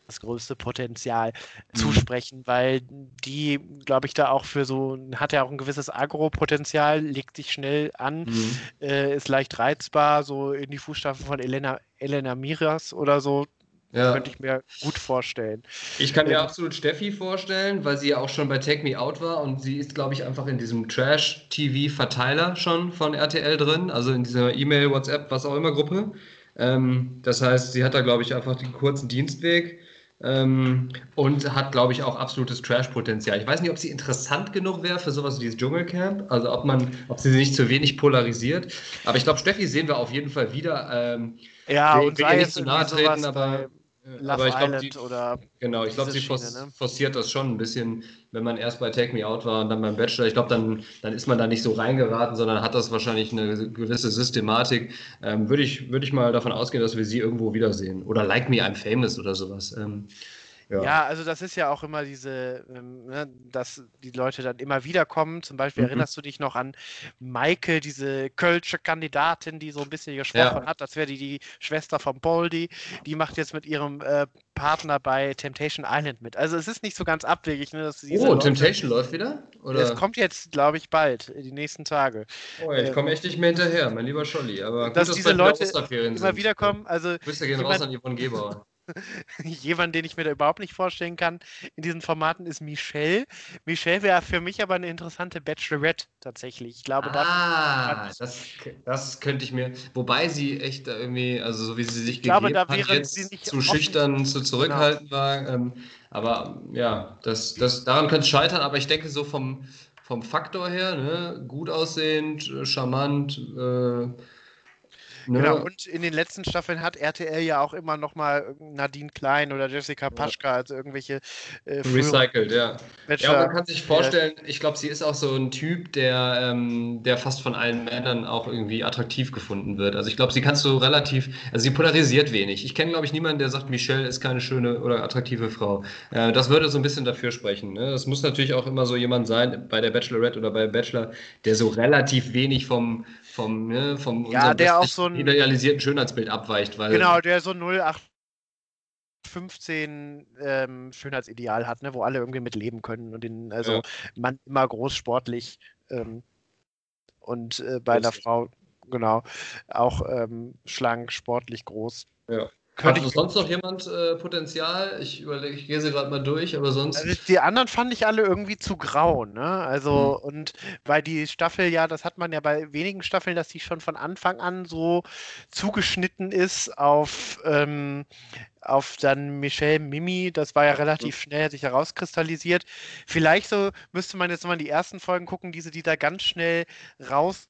das größte Potenzial mhm. zusprechen, weil die, glaube ich, da auch für so, hat ja auch ein gewisses Agro-Potenzial, legt sich schnell an, mhm. äh, ist leicht reizbar, so in die Fußstapfen von Elena, Elena Miras oder so. Ja. Könnte ich mir gut vorstellen. Ich kann mir ähm, absolut Steffi vorstellen, weil sie ja auch schon bei Take Me Out war und sie ist, glaube ich, einfach in diesem Trash-TV-Verteiler schon von RTL drin, also in dieser E-Mail, WhatsApp, was auch immer Gruppe. Ähm, das heißt, sie hat da, glaube ich, einfach den kurzen Dienstweg ähm, und hat, glaube ich, auch absolutes Trash-Potenzial. Ich weiß nicht, ob sie interessant genug wäre für sowas wie das Dschungelcamp, also ob man, ob sie nicht zu wenig polarisiert. Aber ich glaube, Steffi sehen wir auf jeden Fall wieder. Ähm, ja, und sei nicht zu nahe treten, aber Love aber ich glaube, sie, oder genau, ich glaube, sie Schiene, ne? forciert das schon ein bisschen, wenn man erst bei Take Me Out war und dann beim Bachelor. Ich glaube, dann, dann ist man da nicht so reingeraten, sondern hat das wahrscheinlich eine gewisse Systematik. Ähm, Würde ich, würd ich mal davon ausgehen, dass wir sie irgendwo wiedersehen. Oder Like Me, I'm Famous oder sowas. Ähm, ja. ja. also das ist ja auch immer diese, ähm, ne, dass die Leute dann immer wieder kommen. Zum Beispiel mhm. erinnerst du dich noch an Maike, diese Kölsche Kandidatin, die so ein bisschen gesprochen ja. hat, als wäre die die Schwester von Boldi. Die macht jetzt mit ihrem äh, Partner bei Temptation Island mit. Also es ist nicht so ganz abwegig. Ne, dass oh, Leute, Temptation läuft wieder? Oder? Es kommt jetzt, glaube ich, bald, die nächsten Tage. Oh, ich ähm, komme echt nicht mehr hinterher, mein lieber Scholli. Aber dass gut, diese Leute immer wieder kommen. Also, Grüße gehen raus an Yvonne Gebauer. [LAUGHS] Jemand, den ich mir da überhaupt nicht vorstellen kann in diesen Formaten, ist Michelle. Michelle wäre für mich aber eine interessante Bachelorette tatsächlich. Ich glaube, ah, das, das könnte ich mir. Wobei sie echt irgendwie, also so wie sie sich ich gegeben glaube, da hat, jetzt zu schüchtern, zu zurückhaltend genau. war. Ähm, aber ja, das, das, daran könnte es scheitern. Aber ich denke so vom, vom Faktor her, ne, gut aussehend, charmant. Äh, Ne? Genau, und in den letzten Staffeln hat RTL ja auch immer noch mal Nadine Klein oder Jessica Paschka ja. als irgendwelche äh, Recycelt, ja. Bachelor. Ja, man kann sich vorstellen, ich glaube, sie ist auch so ein Typ, der, ähm, der fast von allen Männern auch irgendwie attraktiv gefunden wird. Also ich glaube, sie kannst du relativ, also sie polarisiert wenig. Ich kenne, glaube ich, niemanden, der sagt, Michelle ist keine schöne oder attraktive Frau. Äh, das würde so ein bisschen dafür sprechen. Ne? Das muss natürlich auch immer so jemand sein, bei der Bachelorette oder bei Bachelor, der so relativ wenig vom, vom, ne, vom ja, der auch so ein idealisierten Schönheitsbild abweicht. Weil genau, der so 0815 ähm, Schönheitsideal hat, ne, wo alle irgendwie mit leben können und den, also ja. man immer groß sportlich ähm, und äh, bei einer Frau, genau, auch ähm, schlank, sportlich groß. Ja. Könnte Hat sonst noch jemand äh, Potenzial? Ich überlege, ich gehe sie gerade mal durch, aber sonst. Also die anderen fand ich alle irgendwie zu grau, ne? Also, hm. und weil die Staffel ja, das hat man ja bei wenigen Staffeln, dass die schon von Anfang an so zugeschnitten ist auf, ähm, auf dann Michelle Mimi, das war ja relativ schnell sich herauskristallisiert. Vielleicht so müsste man jetzt mal die ersten Folgen gucken, diese, die da ganz schnell raus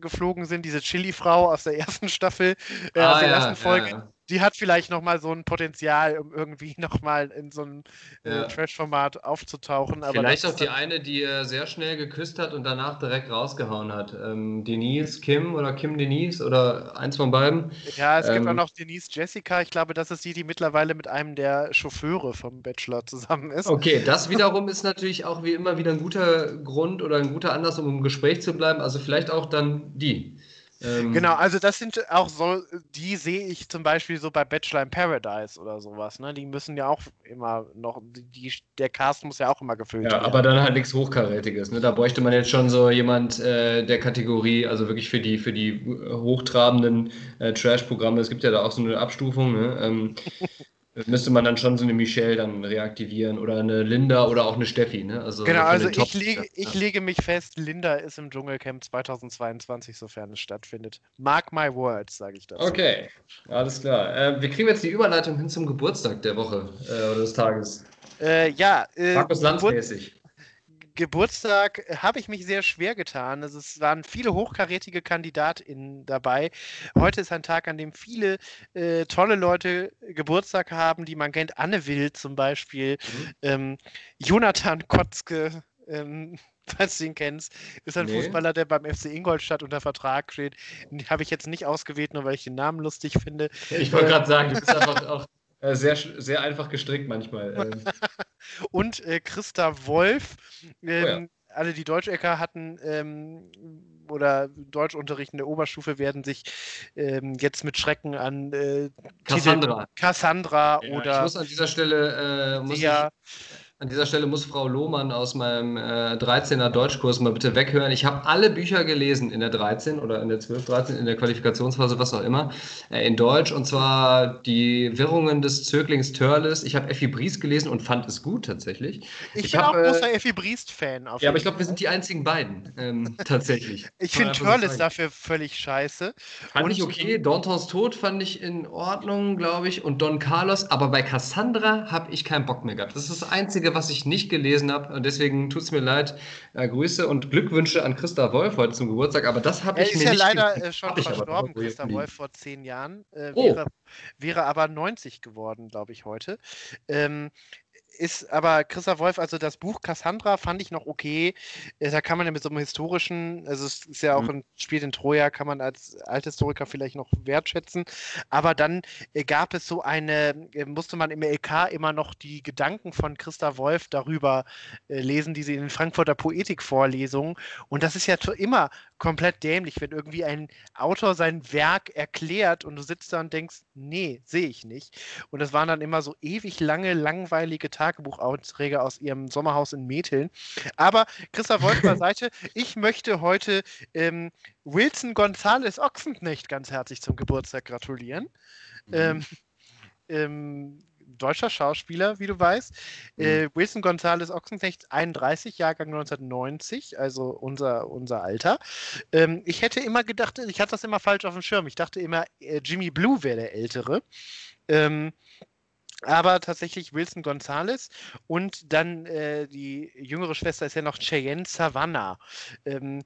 geflogen sind, diese Chili-Frau aus der ersten Staffel, äh, ah, aus der ja, ersten Folge, ja, ja. Die hat vielleicht nochmal so ein Potenzial, um irgendwie [LAUGHS] nochmal in so einem äh, ja. Trash-Format aufzutauchen. vielleicht auch die eine, die er sehr schnell geküsst hat und danach direkt rausgehauen hat. Ähm, Denise Kim oder Kim Denise oder eins von beiden. Ja, es ähm, gibt auch noch Denise Jessica. Ich glaube, das ist die, die mittlerweile mit einem der Chauffeure vom Bachelor zusammen ist. Okay, das [LAUGHS] wiederum ist natürlich auch wie immer wieder ein guter Grund oder ein guter Anlass, um im Gespräch zu bleiben. Also vielleicht auch dann die. Ähm, genau, also das sind auch so, die sehe ich zum Beispiel so bei Bachelor in Paradise oder sowas, ne? Die müssen ja auch immer noch, die, der Cast muss ja auch immer gefüllt werden. Ja, aber dann halt nichts Hochkarätiges, ne? Da bräuchte man jetzt schon so jemand äh, der Kategorie, also wirklich für die, für die hochtrabenden äh, Trash-Programme, es gibt ja da auch so eine Abstufung, ne? Ähm, [LAUGHS] müsste man dann schon so eine Michelle dann reaktivieren oder eine Linda oder auch eine Steffi. Ne? Also genau, also ich lege, ich lege mich fest, Linda ist im Dschungelcamp 2022, sofern es stattfindet. Mark my words, sage ich dazu. Okay, alles klar. Äh, wir kriegen jetzt die Überleitung hin zum Geburtstag der Woche äh, oder des Tages. Äh, ja, äh, Markus Lanz-mäßig. Geburtstag habe ich mich sehr schwer getan. Also es waren viele hochkarätige KandidatInnen dabei. Heute ist ein Tag, an dem viele äh, tolle Leute Geburtstag haben, die man kennt. Anne Will zum Beispiel, mhm. ähm, Jonathan Kotzke, ähm, [LAUGHS] falls du ihn kennst, ist ein nee. Fußballer, der beim FC Ingolstadt unter Vertrag steht. Habe ich jetzt nicht ausgewählt, nur weil ich den Namen lustig finde. Ich wollte gerade sagen, du bist einfach [LAUGHS] auch äh, sehr, sehr einfach gestrickt manchmal. [LAUGHS] Ähm. Und äh, Christa Wolf, ähm, oh ja. Ähm, alle, die Deutschecker hatten ähm, oder Deutschunterricht in der Oberstufe, werden sich ähm, jetzt mit Schrecken an äh, Cassandra, Cassandra ja, oder. Ich muss an dieser Stelle äh, muss ich, an dieser Stelle muss Frau Lohmann aus meinem äh, 13er Deutschkurs mal bitte weghören. Ich habe alle Bücher gelesen in der 13 oder in der 12, 13, in der Qualifikationsphase, was auch immer, äh, in Deutsch. Und zwar die Wirrungen des Zöglings Törles. Ich habe Effi Briest gelesen und fand es gut tatsächlich. Ich, ich bin hab, auch großer äh, Effi Briest-Fan. Ja, aber ich glaube, wir sind die einzigen beiden, ähm, [LAUGHS] tatsächlich. ich finde Törles dafür völlig scheiße. Fand und, ich okay. Dantons Tod fand ich in Ordnung, glaube ich. Und Don Carlos. Aber bei Cassandra habe ich keinen Bock mehr gehabt. Das ist das Einzige, was ich nicht gelesen habe. Und deswegen tut es mir leid. Äh, Grüße und Glückwünsche an Christa Wolf heute zum Geburtstag. Aber das habe ich mir nicht. Er ist ja leider [LAUGHS] äh, schon verstorben, Christa Wolf, vor zehn Jahren. Äh, oh. wäre, wäre aber 90 geworden, glaube ich, heute. Ähm, ist aber Christoph Wolf, also das Buch Cassandra fand ich noch okay. Äh, da kann man ja mit so einem historischen, also es ist ja auch mhm. ein Spiel in Troja, kann man als Althistoriker vielleicht noch wertschätzen. Aber dann äh, gab es so eine, äh, musste man im LK immer noch die Gedanken von Christa Wolf darüber lesen, die sie in den Frankfurter Poetikvorlesungen. Und das ist ja immer komplett dämlich, wenn irgendwie ein Autor sein Werk erklärt und du sitzt da und denkst, nee, sehe ich nicht. Und das waren dann immer so ewig lange, langweilige Tagebuchaufträge aus ihrem Sommerhaus in Metheln. Aber Christa Wolf [LAUGHS] beiseite, ich möchte heute ähm, Wilson Gonzales Ochsenknecht ganz herzlich zum Geburtstag gratulieren. Mhm. Ähm, ähm, deutscher Schauspieler, wie du weißt. Mhm. Äh, Wilson González Ochsenknecht, 31, Jahrgang 1990, also unser, unser Alter. Ähm, ich hätte immer gedacht, ich hatte das immer falsch auf dem Schirm. Ich dachte immer, äh, Jimmy Blue wäre der Ältere. Ähm, aber tatsächlich Wilson Gonzalez und dann äh, die jüngere Schwester ist ja noch Cheyenne Savannah. Ähm,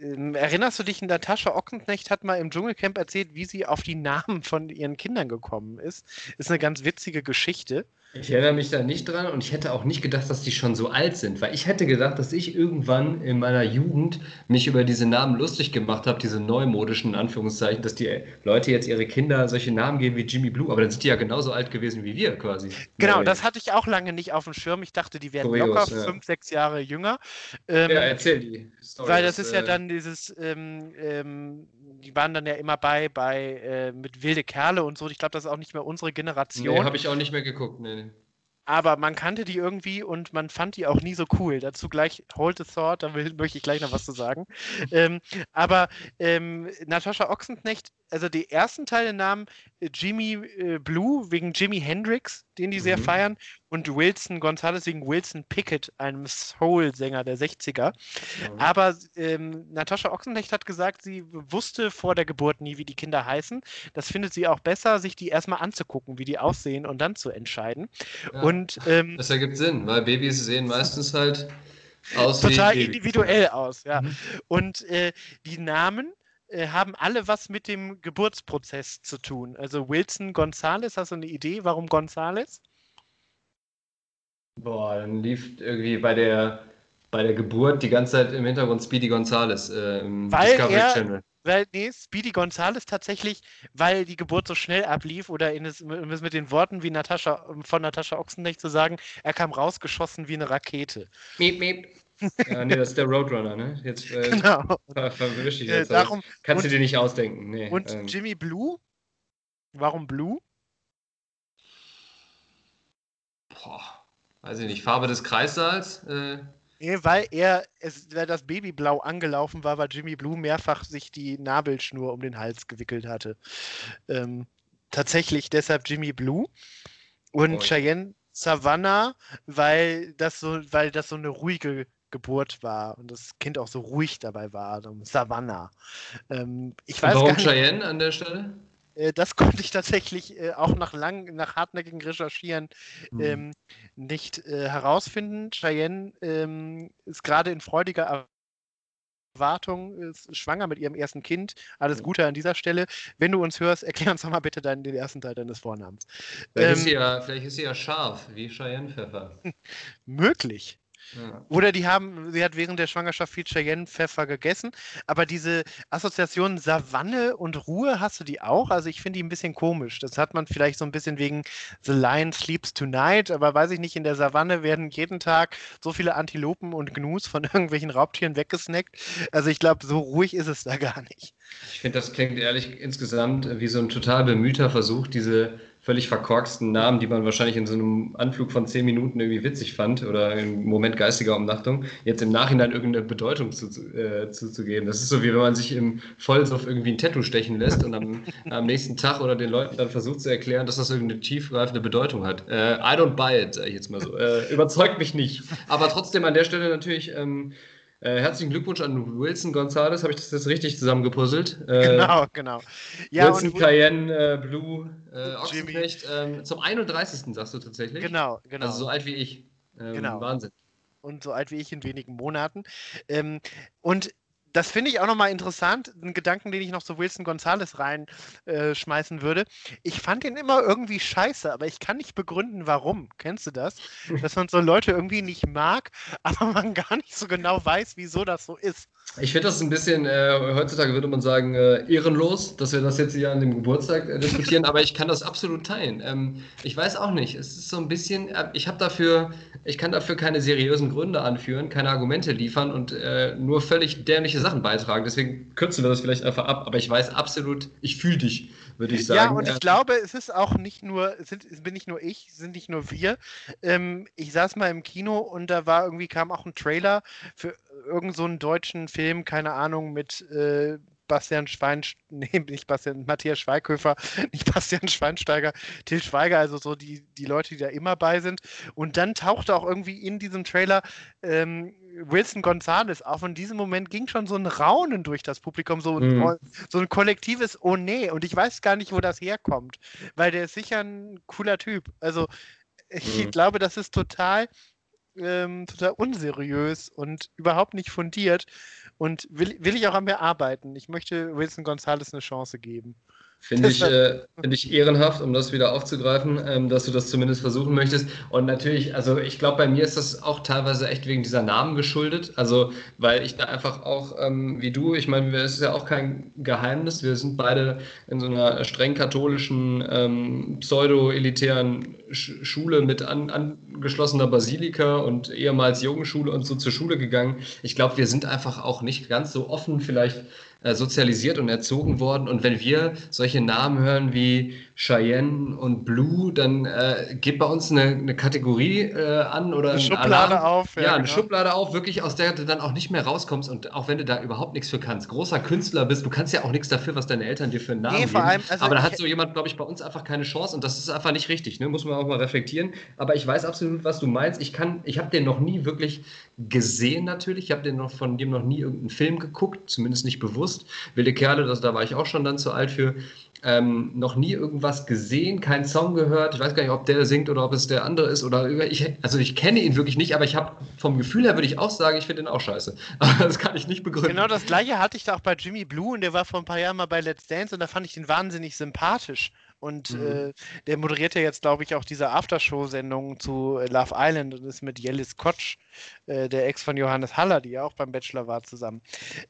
erinnerst du dich, Natascha Ochsenknecht hat mal im Dschungelcamp erzählt, wie sie auf die Namen von ihren Kindern gekommen ist. Ist eine ganz witzige Geschichte. Ich erinnere mich da nicht dran und ich hätte auch nicht gedacht, dass die schon so alt sind, weil ich hätte gedacht, dass ich irgendwann in meiner Jugend mich über diese Namen lustig gemacht habe, diese neumodischen Anführungszeichen, dass die Leute jetzt ihre Kinder solche Namen geben wie Jimmy Blue, aber dann sind die ja genauso alt gewesen wie wir quasi. Genau, das hatte ich auch lange nicht auf dem Schirm. Ich dachte, die wären Kurios, locker ja. fünf, sechs Jahre jünger. Ähm, ja, erzähl die. Story, weil das ist ja äh, dann dieses, ähm, ähm, die waren dann ja immer bei, bei äh, mit wilde Kerle und so. Ich glaube, das ist auch nicht mehr unsere Generation. Nee, habe ich auch nicht mehr geguckt, nee aber man kannte die irgendwie und man fand die auch nie so cool. Dazu gleich Hold the Thought, da will, möchte ich gleich noch was zu sagen. [LAUGHS] ähm, aber ähm, Natascha Ochsenknecht, also die ersten Teile nahmen äh, Jimmy äh, Blue wegen Jimi Hendrix, den die mhm. sehr feiern, und Wilson Gonzalez wegen Wilson Pickett, einem Soul-Sänger der 60er. Mhm. Aber ähm, Natascha Ochsenknecht hat gesagt, sie wusste vor der Geburt nie, wie die Kinder heißen. Das findet sie auch besser, sich die erstmal anzugucken, wie die aussehen und dann zu entscheiden. Ja, und, ähm, das ergibt Sinn, weil Babys sehen meistens halt aus total individuell aus, ja. Mhm. Und äh, die Namen äh, haben alle was mit dem Geburtsprozess zu tun. Also Wilson Gonzales, hast du eine Idee, warum Gonzales? Boah, dann lief irgendwie bei der, bei der Geburt die ganze Zeit im Hintergrund Speedy Gonzales äh, im weil Discovery er, Channel. Weil, nee, Speedy Gonzales tatsächlich, weil die Geburt so schnell ablief oder in es, mit den Worten wie Natascha, von Natascha Ochsenknecht zu sagen, er kam rausgeschossen wie eine Rakete. Miep, miep. [LAUGHS] ja, nee, das ist der Roadrunner, ne? Jetzt äh, genau. verwisch ich jetzt. Äh, darum, Kannst und, du dir nicht ausdenken. Nee, und ähm. Jimmy Blue? Warum Blue? Boah. Weiß ich nicht, Farbe des Kreissaals? Äh. Nee, weil er, es, weil das Babyblau angelaufen war, weil Jimmy Blue mehrfach sich die Nabelschnur um den Hals gewickelt hatte. Ähm, tatsächlich deshalb Jimmy Blue. Und oh. Cheyenne Savannah, weil das so, weil das so eine ruhige Geburt war und das Kind auch so ruhig dabei war. Savannah. Ähm, ich weiß Warum gar nicht, Cheyenne an der Stelle? Äh, das [LAUGHS] konnte ich tatsächlich äh, auch nach lang, nach hartnäckigen Recherchieren mhm. ähm, nicht äh, herausfinden. Cheyenne ähm, ist gerade in freudiger Erwartung, ist schwanger mit ihrem ersten Kind. Alles Gute an dieser Stelle. Wenn du uns hörst, erklär uns doch mal bitte deinen, den ersten Teil deines Vornamens. Vielleicht, ähm, ist, sie ja, vielleicht ist sie ja scharf, wie Cheyenne Pfeffer. [LAUGHS] möglich. Oder die haben, sie hat während der Schwangerschaft viel Cheyenne-Pfeffer gegessen. Aber diese Assoziation Savanne und Ruhe, hast du die auch? Also ich finde die ein bisschen komisch. Das hat man vielleicht so ein bisschen wegen The Lion Sleeps Tonight, aber weiß ich nicht, in der Savanne werden jeden Tag so viele Antilopen und Gnus von [LAUGHS] irgendwelchen Raubtieren weggesnackt. Also ich glaube, so ruhig ist es da gar nicht. Ich finde, das klingt ehrlich insgesamt wie so ein total bemühter Versuch, diese völlig verkorksten Namen, die man wahrscheinlich in so einem Anflug von zehn Minuten irgendwie witzig fand oder im Moment geistiger Umnachtung, jetzt im Nachhinein irgendeine Bedeutung zuzugeben. Zu, äh, das ist so, wie wenn man sich im Vollsuff irgendwie ein Tattoo stechen lässt und am, [LAUGHS] am, nächsten Tag oder den Leuten dann versucht zu erklären, dass das irgendeine tiefgreifende Bedeutung hat. Äh, I don't buy it, sage ich jetzt mal so. Äh, überzeugt mich nicht. Aber trotzdem an der Stelle natürlich ähm, äh, herzlichen Glückwunsch an Wilson Gonzalez. Habe ich das jetzt richtig zusammengepuzzelt? Äh, genau, genau. Ja, Wilson Cayenne, äh, Blue, äh, Ochsenknecht. Ähm, zum 31. sagst du tatsächlich? Genau, genau. Also so alt wie ich. Ähm, genau. Wahnsinn. Und so alt wie ich in wenigen Monaten. Ähm, und das finde ich auch nochmal interessant, ein Gedanken, den ich noch zu Wilson Gonzalez reinschmeißen äh, würde. Ich fand ihn immer irgendwie scheiße, aber ich kann nicht begründen, warum. Kennst du das? [LAUGHS] Dass man so Leute irgendwie nicht mag, [LAUGHS] aber man gar nicht so genau weiß, wieso das so ist. Ich finde das ein bisschen, äh, heutzutage würde man sagen, äh, ehrenlos, dass wir das jetzt hier an dem Geburtstag äh, diskutieren, aber ich kann das absolut teilen. Ähm, ich weiß auch nicht, es ist so ein bisschen, äh, ich habe dafür, ich kann dafür keine seriösen Gründe anführen, keine Argumente liefern und äh, nur völlig dämliche Sachen beitragen. Deswegen kürzen wir das vielleicht einfach ab, aber ich weiß absolut, ich fühle dich, würde ich sagen. Ja, und ich glaube, es ist auch nicht nur, es, sind, bin nicht nur ich, es sind nicht nur wir. Ähm, ich saß mal im Kino und da war irgendwie, kam auch ein Trailer für irgendeinen so deutschen Film, keine Ahnung, mit äh, Bastian Schweinsteiger, [LAUGHS] nee, nicht Bastian, Matthias Schweighöfer, [LAUGHS] nicht Bastian Schweinsteiger, Till Schweiger, also so die, die Leute, die da immer bei sind. Und dann tauchte auch irgendwie in diesem Trailer ähm, Wilson Gonzalez auf. Und in diesem Moment ging schon so ein Raunen durch das Publikum, so, mhm. so ein kollektives Oh nee. Und ich weiß gar nicht, wo das herkommt, weil der ist sicher ein cooler Typ. Also [LAUGHS] ich mhm. glaube, das ist total ähm, total unseriös und überhaupt nicht fundiert. Und will, will ich auch an mir arbeiten. Ich möchte Wilson Gonzalez eine Chance geben. Finde ich, [LAUGHS] äh, find ich ehrenhaft, um das wieder aufzugreifen, ähm, dass du das zumindest versuchen möchtest. Und natürlich, also ich glaube, bei mir ist das auch teilweise echt wegen dieser Namen geschuldet. Also, weil ich da einfach auch, ähm, wie du, ich meine, es ist ja auch kein Geheimnis, wir sind beide in so einer streng katholischen, ähm, pseudo-elitären Sch Schule mit an, angeschlossener Basilika und ehemals Jugendschule und so zur Schule gegangen. Ich glaube, wir sind einfach auch nicht ganz so offen vielleicht äh, sozialisiert und erzogen worden. Und wenn wir solche Namen hören wie Cheyenne und Blue, dann äh, geht bei uns eine, eine Kategorie äh, an oder eine Schublade Alarm. auf. Ja, ja eine genau. Schublade auf, wirklich aus der du dann auch nicht mehr rauskommst und auch wenn du da überhaupt nichts für kannst. Großer Künstler bist, du kannst ja auch nichts dafür, was deine Eltern dir für einen Namen nee, geben. Allem, also Aber da hat so jemand, glaube ich, bei uns einfach keine Chance und das ist einfach nicht richtig, ne? muss man auch mal reflektieren. Aber ich weiß absolut, was du meinst. Ich kann, ich habe den noch nie wirklich gesehen natürlich. Ich habe den noch von dem noch nie irgendeinen Film geguckt, zumindest nicht bewusst bewusst. Wilde Kerle, das, da war ich auch schon dann zu alt für. Ähm, noch nie irgendwas gesehen, keinen Song gehört. Ich weiß gar nicht, ob der singt oder ob es der andere ist oder ich, also ich kenne ihn wirklich nicht, aber ich habe vom Gefühl her würde ich auch sagen, ich finde ihn auch scheiße. [LAUGHS] Aber das kann ich nicht begründen. Genau das gleiche hatte ich da auch bei Jimmy Blue und der war vor ein paar Jahren mal bei Let's Dance und da fand ich den wahnsinnig sympathisch. Und mhm. äh, der moderiert ja jetzt, glaube ich, auch diese Aftershow-Sendung zu äh, Love Island und ist mit Jellis Kotsch, äh, der Ex von Johannes Haller, die ja auch beim Bachelor war, zusammen.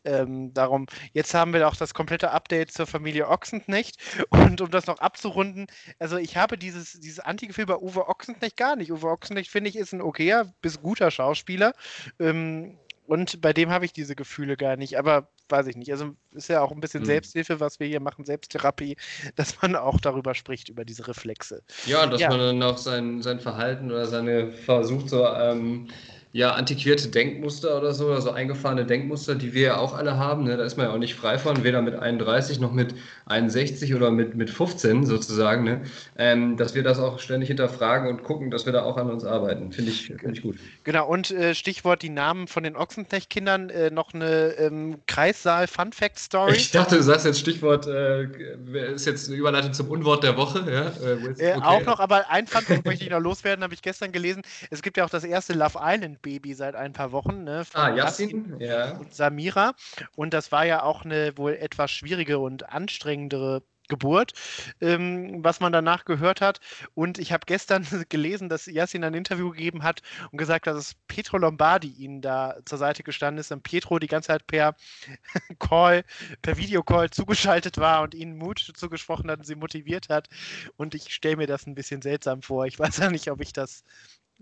Ähm, darum, jetzt haben wir auch das komplette Update zur Familie Ochsenknecht. [LAUGHS] Und um das noch abzurunden, also ich habe dieses, dieses Antigefühl bei Uwe Ochsenknecht gar nicht. Uwe Ochsenknecht, finde ich, ist ein okayer bis guter Schauspieler. Ähm, und bei dem habe ich diese Gefühle gar nicht. Aber weiß ich nicht. Also ist ja auch ein bisschen hm. Selbsthilfe, was wir hier machen, Selbsttherapie, [LAUGHS] dass man auch darüber spricht, über diese Reflexe. Ja, dass ja. man dann auch sein, sein Verhalten oder seine versucht so ähm, ja, antiquierte Denkmuster oder so, also eingefahrene Denkmuster, die wir ja auch alle haben. Ne? Da ist man ja auch nicht frei von, weder mit 31 noch mit 61 oder mit, mit 15 sozusagen. Ne? Ähm, dass wir das auch ständig hinterfragen und gucken, dass wir da auch an uns arbeiten. Finde ich, find ich gut. Genau, und äh, Stichwort die Namen von den Ochsenknecht-Kindern, äh, noch eine ähm, Kreissaal-Fun-Fact-Story. Ich dachte, du sagst jetzt Stichwort, äh, ist jetzt eine Überleitung zum Unwort der Woche. Ja? Äh, okay. auch noch, aber ein Fun-Fact möchte ich noch loswerden, habe ich gestern gelesen. Es gibt ja auch das erste Love Island Baby seit ein paar Wochen, ne? Von ah, Yassin, ja. Und Samira. Und das war ja auch eine wohl etwas schwierige und anstrengendere Geburt, ähm, was man danach gehört hat. Und ich habe gestern [LAUGHS] gelesen, dass Yassin ein Interview gegeben hat und gesagt hat, dass Pietro Lombardi ihnen da zur Seite gestanden ist und Pietro die ganze Zeit per [LAUGHS] Call, per Videocall zugeschaltet war und ihnen Mut zugesprochen hat und sie motiviert hat. Und ich stelle mir das ein bisschen seltsam vor. Ich weiß ja nicht, ob ich das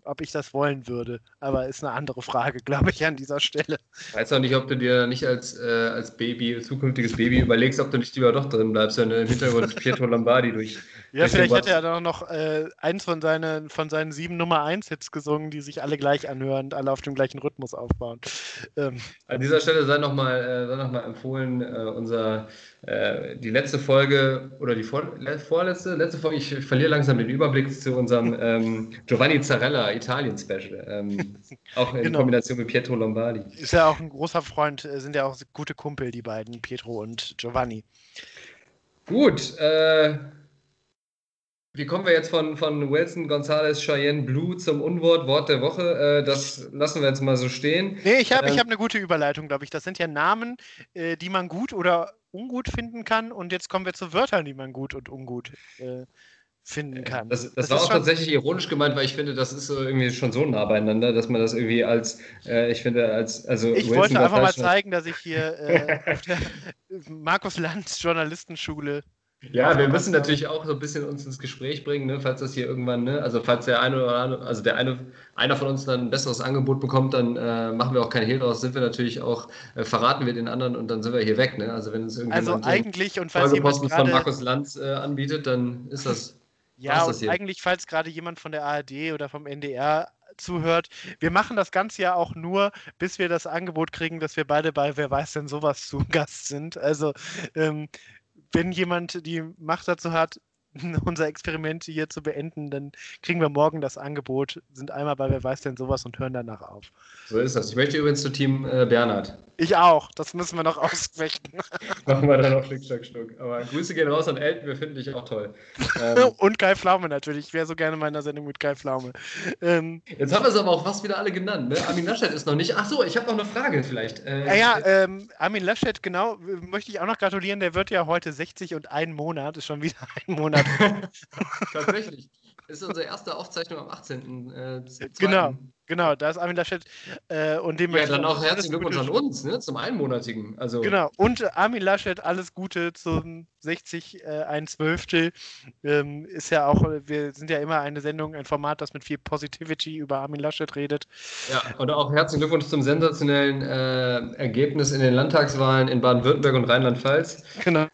ob ich das wollen würde. Aber ist eine andere Frage, glaube ich, an dieser Stelle. Ich weiß auch nicht, ob du dir nicht als, äh, als Baby, zukünftiges Baby überlegst, ob du nicht lieber doch drin bleibst, wenn du im Hintergrund [LAUGHS] Pietro Lombardi durch. Ja, durch vielleicht hätte er dann noch äh, eins von seinen, von seinen sieben Nummer 1 Hits gesungen, die sich alle gleich anhören und alle auf dem gleichen Rhythmus aufbauen. Ähm. An dieser Stelle sei nochmal äh, noch empfohlen, äh, unser äh, die letzte Folge oder die vor, vorletzte, letzte Folge, ich verliere langsam den Überblick zu unserem ähm, Giovanni Zarella Italien-Special. Ähm, [LAUGHS] auch in genau. Kombination mit Pietro Lombardi. Ist ja auch ein großer Freund, äh, sind ja auch gute Kumpel, die beiden, Pietro und Giovanni. Gut, äh, wie kommen wir jetzt von, von Wilson Gonzalez Cheyenne Blue zum Unwort, Wort der Woche? Äh, das lassen wir jetzt mal so stehen. Nee, ich habe ähm, hab eine gute Überleitung, glaube ich. Das sind ja Namen, äh, die man gut oder ungut finden kann. Und jetzt kommen wir zu Wörtern, die man gut und ungut äh, finden äh, kann. Das, das, das war auch tatsächlich ironisch gemeint, weil ich finde, das ist so irgendwie schon so nah beieinander, dass man das irgendwie als, äh, ich finde, als, also. Ich Wilson wollte einfach mal zeigen, dass ich hier äh, auf der [LAUGHS] Markus Lanz Journalistenschule ja, wir müssen natürlich auch so ein bisschen uns ins Gespräch bringen, ne, falls das hier irgendwann, ne, also falls der eine oder andere, also der eine, einer von uns dann ein besseres Angebot bekommt, dann äh, machen wir auch kein Hehl draus, sind wir natürlich auch, äh, verraten wir den anderen und dann sind wir hier weg, ne? Also wenn es irgendwie also eigentlich und falls jemand grade, von Markus Lanz äh, anbietet, dann ist das. Ja, das und eigentlich, falls gerade jemand von der ARD oder vom NDR zuhört. Wir machen das Ganze ja auch nur, bis wir das Angebot kriegen, dass wir beide bei Wer weiß denn sowas zu Gast sind. Also ähm, wenn jemand die Macht dazu hat, [LAUGHS] unser Experiment hier zu beenden, dann kriegen wir morgen das Angebot, sind einmal bei Wer weiß denn sowas und hören danach auf. So ist das. Ich möchte übrigens zu Team äh, Bernhard. Ich auch. Das müssen wir noch [LAUGHS] aussprechen. [LAUGHS] Machen wir dann noch Schnick, Schnack, Schnuck. Aber Grüße gehen raus an Elton, wir finden dich auch toll. Ähm, und Kai Pflaume natürlich. Ich wäre so gerne in meiner Sendung mit Kai Pflaume. Ähm, Jetzt haben wir es aber auch fast wieder alle genannt. Ne? Armin Laschet ist noch nicht. Ach so, ich habe noch eine Frage vielleicht. Äh, ja, ja, ähm, Armin Laschet, genau, möchte ich auch noch gratulieren. Der wird ja heute 60 und ein Monat. Ist schon wieder ein Monat. [LAUGHS] Tatsächlich. Das ist unsere erste Aufzeichnung am 18. Äh, genau, genau, da ist Armin Laschet äh, und dem Ja, dann auch herzlichen Glückwunsch an uns, ne, zum einmonatigen. Also. Genau, und Armin Laschet, alles Gute zum 60, äh, ein Zwölftel. Ähm, ist ja auch, wir sind ja immer eine Sendung, ein Format, das mit viel Positivity über Armin Laschet redet. Ja, und auch herzlichen Glückwunsch zum sensationellen äh, Ergebnis in den Landtagswahlen in Baden-Württemberg und Rheinland-Pfalz. Genau.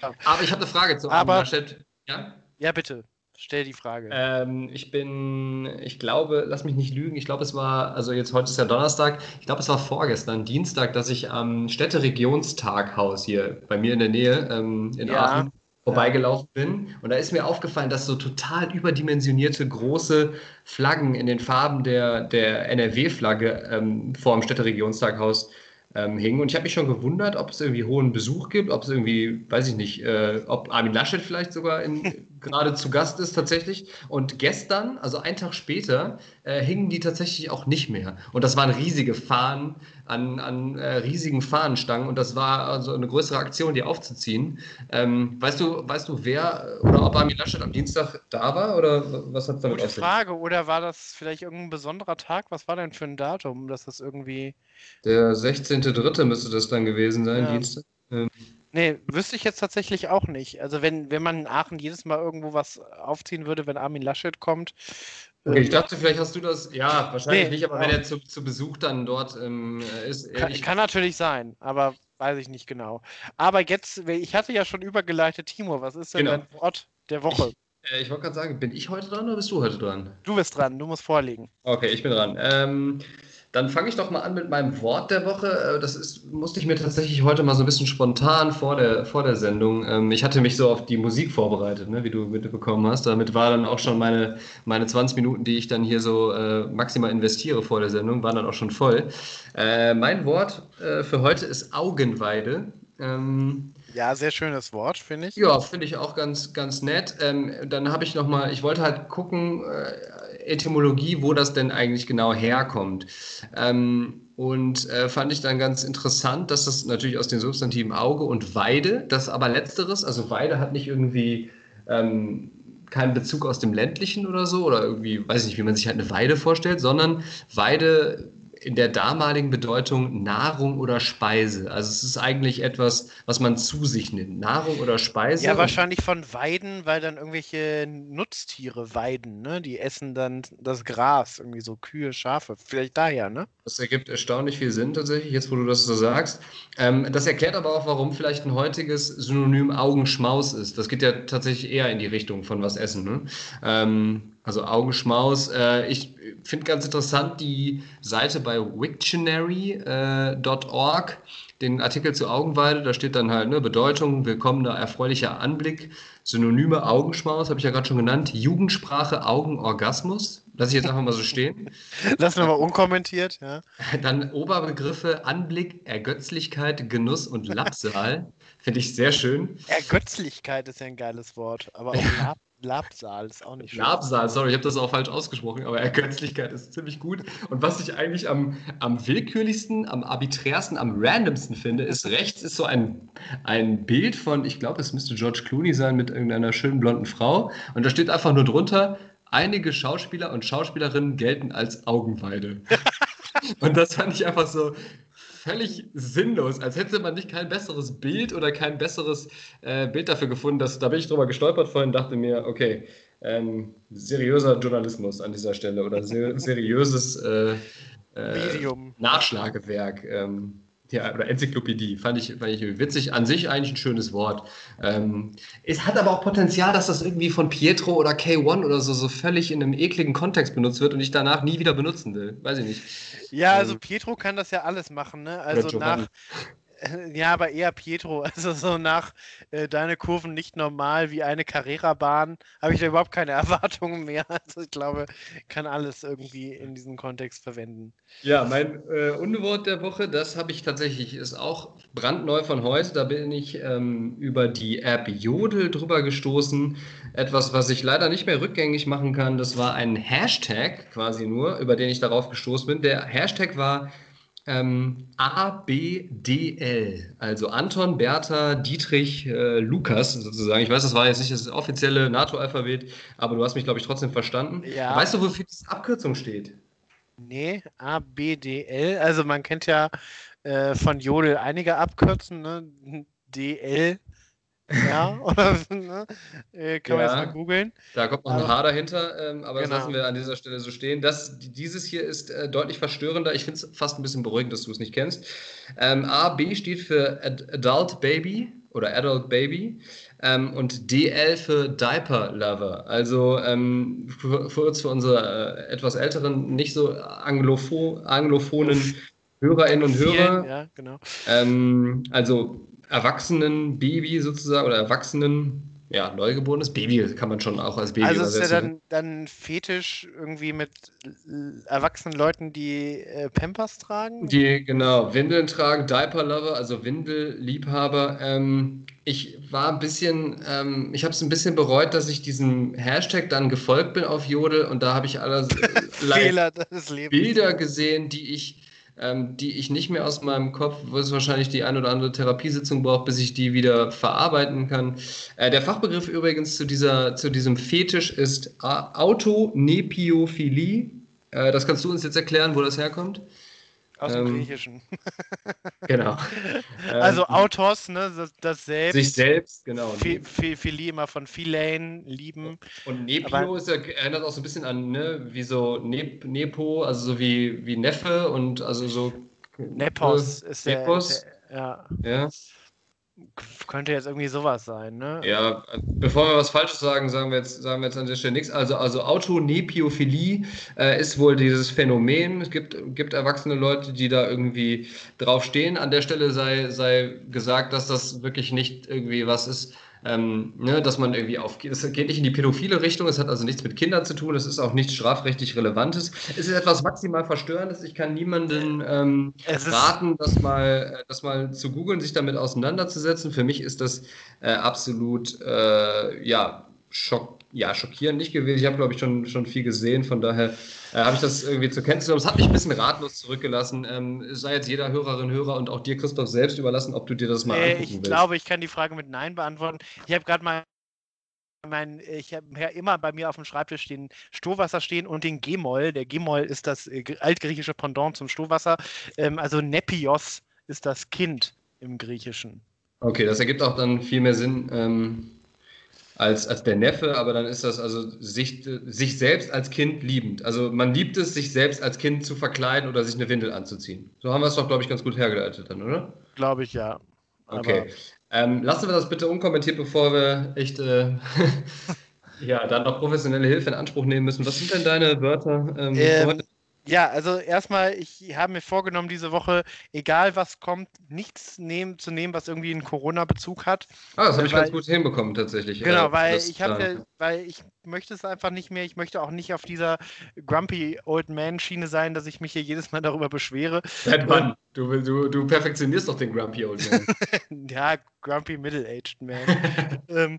Aber ich habe eine Frage zu Armin Laschet. Ja? ja, bitte. Stell die Frage. Ähm, ich bin, ich glaube, lass mich nicht lügen, ich glaube, es war, also jetzt heute ist ja Donnerstag, ich glaube, es war vorgestern, Dienstag, dass ich am Städteregionstaghaus hier bei mir in der Nähe ähm, in ja. Aachen vorbeigelaufen bin. Und da ist mir aufgefallen, dass so total überdimensionierte große Flaggen in den Farben der, der NRW-Flagge ähm, vor dem Städteregionstaghaus ähm, hingen. Und ich habe mich schon gewundert, ob es irgendwie hohen Besuch gibt, ob es irgendwie, weiß ich nicht, äh, ob Armin Laschet vielleicht sogar [LAUGHS] gerade zu Gast ist tatsächlich. Und gestern, also einen Tag später, äh, hingen die tatsächlich auch nicht mehr. Und das waren riesige Fahnen an, an äh, riesigen Fahnenstangen. Und das war also eine größere Aktion, die aufzuziehen. Ähm, weißt du, weißt du, wer oder ob Armin Laschet am Dienstag da war oder was hat es damit Gute Frage. Oder war das vielleicht irgendein besonderer Tag? Was war denn für ein Datum, dass das irgendwie der 16.3. müsste das dann gewesen sein, ja. Dienstag. Ähm. Nee, wüsste ich jetzt tatsächlich auch nicht. Also wenn, wenn man in Aachen jedes Mal irgendwo was aufziehen würde, wenn Armin Laschet kommt. Okay, ich dachte, vielleicht hast du das, ja, wahrscheinlich nee, nicht, aber wenn er zu, zu Besuch dann dort ähm, ist. Kann, kann, natürlich sein, aber weiß ich nicht genau. Aber jetzt, ich hatte ja schon übergeleitet, Timo, was ist denn genau. dein Wort der Woche? Ich, äh, ich wollte gerade sagen, bin ich heute dran oder bist du heute dran? Du bist dran, du musst vorlegen. Okay, ich bin dran. Ähm, dann fange ich doch mal an mit meinem Wort der Woche. Äh, das ist, musste ich mir tatsächlich heute mal so ein bisschen spontan vor der, vor der Sendung. Ähm, ich hatte mich so auf die Musik vorbereitet, ne, wie du mitbekommen hast. Damit war dann auch schon meine, meine 20 Minuten, die ich dann hier so äh, maximal investiere vor der Sendung, waren dann auch schon voll. Äh, mein Wort äh, für heute ist Augenweide. Ähm, ja, sehr schönes Wort, finde ich. Ja, finde ich auch ganz, ganz nett. Ähm, dann habe ich noch mal, ich wollte halt gucken, äh, Etymologie, wo das denn eigentlich genau herkommt. Ähm, und äh, fand ich dann ganz interessant, dass das natürlich aus den Substantiven Auge und Weide, das aber letzteres, also Weide hat nicht irgendwie ähm, keinen Bezug aus dem ländlichen oder so, oder irgendwie, weiß ich nicht, wie man sich halt eine Weide vorstellt, sondern Weide in der damaligen Bedeutung Nahrung oder Speise. Also es ist eigentlich etwas, was man zu sich nimmt. Nahrung oder Speise. Ja, wahrscheinlich von Weiden, weil dann irgendwelche Nutztiere weiden, ne? Die essen dann das Gras, irgendwie so Kühe, Schafe. Vielleicht daher, ne? Das ergibt erstaunlich viel Sinn tatsächlich, jetzt wo du das so sagst. Ähm, das erklärt aber auch, warum vielleicht ein heutiges Synonym Augenschmaus ist. Das geht ja tatsächlich eher in die Richtung von was essen. Ne? Ähm, also Augenschmaus. Äh, ich finde ganz interessant die Seite bei Wiktionary.org, äh, den Artikel zu Augenweide. Da steht dann halt ne, Bedeutung, willkommener, erfreulicher Anblick, Synonyme Augenschmaus, habe ich ja gerade schon genannt, Jugendsprache, Augenorgasmus. Lass ich jetzt einfach mal so stehen. [LAUGHS] Lassen wir mal unkommentiert, ja. Dann Oberbegriffe Anblick, Ergötzlichkeit, Genuss und Lapsal. Finde ich sehr schön. Ergötzlichkeit ist ja ein geiles Wort, aber auch [LAUGHS] Lab Labsal ist auch nicht schön. Labsal, sorry, ich habe das auch falsch ausgesprochen, aber Ergötzlichkeit ist ziemlich gut. Und was ich eigentlich am, am willkürlichsten, am arbiträrsten, am randomsten finde, ist rechts ist so ein, ein Bild von, ich glaube, es müsste George Clooney sein mit irgendeiner schönen blonden Frau. Und da steht einfach nur drunter, einige Schauspieler und Schauspielerinnen gelten als Augenweide. [LAUGHS] und das fand ich einfach so, völlig sinnlos, als hätte man nicht kein besseres Bild oder kein besseres äh, Bild dafür gefunden. Dass, da bin ich drüber gestolpert vorhin, dachte mir, okay, ähm, seriöser Journalismus an dieser Stelle oder ser [LAUGHS] seriöses äh, äh, Nachschlagewerk. Ähm, ja, oder Enzyklopädie, fand ich, fand ich witzig. An sich eigentlich ein schönes Wort. Ähm, es hat aber auch Potenzial, dass das irgendwie von Pietro oder K1 oder so, so völlig in einem ekligen Kontext benutzt wird und ich danach nie wieder benutzen will. Weiß ich nicht. Ja, also ähm, Pietro kann das ja alles machen, ne? Also nach, [LAUGHS] Ja, aber eher Pietro. [LAUGHS] Also so nach äh, deine Kurven nicht normal wie eine Carrera-Bahn habe ich da überhaupt keine [LAUGHS] Erwartungen mehr. Also ich glaube, kann alles irgendwie in diesem Kontext verwenden. Ja, mein äh, Unwort der Woche, das habe ich tatsächlich, ist auch brandneu von heute. Da bin ich ähm, über die App Jodel drüber gestoßen. Etwas, was ich leider nicht mehr rückgängig machen kann. Das war ein Hashtag quasi nur, über den ich darauf gestoßen bin. Der Hashtag war ähm, ABDL, also Anton, Bertha, Dietrich, äh, Lukas sozusagen. Ich weiß, das war jetzt nicht das offizielle NATO-Alphabet, aber du hast mich, glaube ich, trotzdem verstanden. Ja. Weißt du, wofür diese Abkürzung steht? Nee, ABDL. Also man kennt ja äh, von Jodel einige Abkürzen, ne? DL ja, [LAUGHS] [LAUGHS] oder ne? Äh, kann ja, man jetzt mal googeln. Da kommt noch ein H dahinter, ähm, aber genau. das lassen wir an dieser Stelle so stehen. Das, dieses hier ist äh, deutlich verstörender. Ich finde es fast ein bisschen beruhigend, dass du es nicht kennst. Ähm, A, B steht für Ad Adult Baby oder Adult Baby ähm, und DL für Diaper Lover. Also ähm, für, uns, für unsere äh, etwas älteren, nicht so anglopho anglophonen Hörerinnen und Hörer. Ja, genau. Ähm, also Erwachsenen-Baby sozusagen oder Erwachsenen ja, neugeborenes Baby kann man schon auch als Baby Also ist ja dann, dann Fetisch irgendwie mit erwachsenen Leuten, die äh, Pampers tragen? Die, genau, Windeln tragen, Diaper-Lover, also Windelliebhaber. Ähm, ich war ein bisschen, ähm, ich habe es ein bisschen bereut, dass ich diesem Hashtag dann gefolgt bin auf Jodel und da habe ich allerlei [LAUGHS] Bilder gesehen, die ich ähm, die ich nicht mehr aus meinem Kopf, wo es wahrscheinlich die ein oder andere Therapiesitzung braucht, bis ich die wieder verarbeiten kann. Äh, der Fachbegriff übrigens zu, dieser, zu diesem Fetisch ist Autonephiophilie. Äh, das kannst du uns jetzt erklären, wo das herkommt? Aus dem ähm, Griechischen. [LAUGHS] genau. [LAUGHS] Also ähm, Autos, ne, das, das, selbst. Sich selbst, genau. Philie immer von Philein, lieben. Und Nepio ist ja, erinnert auch so ein bisschen an, ne, wie so Nep, Nepo, also so wie, wie Neffe und also so. Nepos äh, ist der, Nepos. Der, ja. ja könnte jetzt irgendwie sowas sein, ne? Ja, bevor wir was Falsches sagen, sagen wir jetzt, sagen wir jetzt an der Stelle nichts. Also, also Autonepiophilie äh, ist wohl dieses Phänomen. Es gibt, gibt erwachsene Leute, die da irgendwie drauf stehen. An der Stelle sei, sei gesagt, dass das wirklich nicht irgendwie was ist, ähm, ne, dass man irgendwie auf, es geht nicht in die pädophile Richtung, es hat also nichts mit Kindern zu tun, es ist auch nichts strafrechtlich Relevantes. Es ist etwas maximal Verstörendes. Ich kann niemanden ähm, raten, das mal, das mal zu googeln, sich damit auseinanderzusetzen. Für mich ist das äh, absolut, äh, ja, schock, ja, schockierend nicht gewesen. Ich habe, glaube ich, schon, schon viel gesehen, von daher äh, habe ich das irgendwie zur Kenntnis genommen. Es hat mich ein bisschen ratlos zurückgelassen. Ähm, es sei jetzt jeder Hörerin, Hörer und auch dir, Christoph, selbst überlassen, ob du dir das mal äh, angucken ich willst. Ich glaube, ich kann die Frage mit Nein beantworten. Ich habe gerade mal mein, ich habe ja immer bei mir auf dem Schreibtisch den Stohwasser stehen und den Gemol. Der Gemol ist das äh, altgriechische Pendant zum Stohwasser. Ähm, also Nepios ist das Kind im Griechischen. Okay, das ergibt auch dann viel mehr Sinn. Ähm, als, als der Neffe, aber dann ist das also sich, sich selbst als Kind liebend. Also man liebt es, sich selbst als Kind zu verkleiden oder sich eine Windel anzuziehen. So haben wir es doch, glaube ich, ganz gut hergeleitet dann, oder? Glaube ich, ja. Okay. Ähm, lassen wir das bitte unkommentiert, bevor wir echt äh, [LAUGHS] ja, dann noch professionelle Hilfe in Anspruch nehmen müssen. Was sind denn deine Wörter ähm, ähm, ja, also erstmal, ich habe mir vorgenommen, diese Woche, egal was kommt, nichts nehmen, zu nehmen, was irgendwie einen Corona-Bezug hat. Ah, das habe ich ganz gut hinbekommen, tatsächlich. Genau, äh, weil ich habe, weil ich möchte es einfach nicht mehr. Ich möchte auch nicht auf dieser Grumpy Old Man Schiene sein, dass ich mich hier jedes Mal darüber beschwere. Seit wann? Du, du, du perfektionierst doch den Grumpy Old Man. [LAUGHS] ja, Grumpy Middle-Aged Man. [LAUGHS] ähm,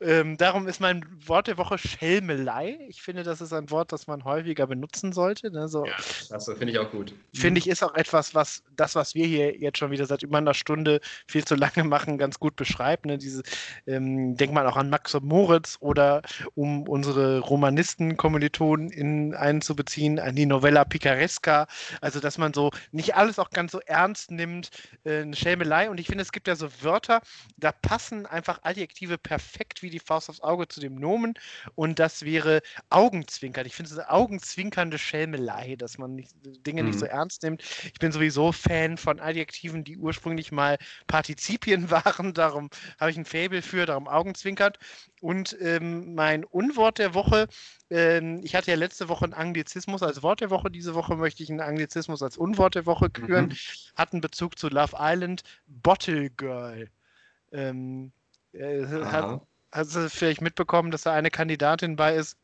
ähm, darum ist mein Wort der Woche Schelmelei. Ich finde, das ist ein Wort, das man häufiger benutzen sollte. Ne? So, ja, das finde ich auch gut. Finde ich, ist auch etwas, was das, was wir hier jetzt schon wieder seit über einer Stunde viel zu lange machen, ganz gut beschreibt. Ne? Diese, ähm, denkt man auch an Max und Moritz oder um unsere Romanisten-Kommilitonen einzubeziehen, an die Novella Picaresca. Also, dass man so nicht alles auch ganz so ernst nimmt, äh, eine Schelmelei. Und ich finde, es gibt ja so Wörter, da passen einfach Adjektive perfekt wie die Faust aufs Auge zu dem Nomen. Und das wäre Augenzwinkern. Ich finde es eine augenzwinkernde Schelmelei, dass man nicht, Dinge mhm. nicht so mhm. ernst nimmt. Ich bin sowieso Fan von Adjektiven, die ursprünglich mal Partizipien [LAUGHS] waren. Darum habe ich ein Faible für, darum Augenzwinkert. Und ähm, mein Unwort der Woche, ähm, ich hatte ja letzte Woche einen Anglizismus als Wort der Woche, diese Woche möchte ich einen Anglizismus als Unwort der Woche küren, mhm. hat einen Bezug zu Love Island, Bottle Girl. Ähm, äh, hat, hast du vielleicht mitbekommen, dass da eine Kandidatin bei ist,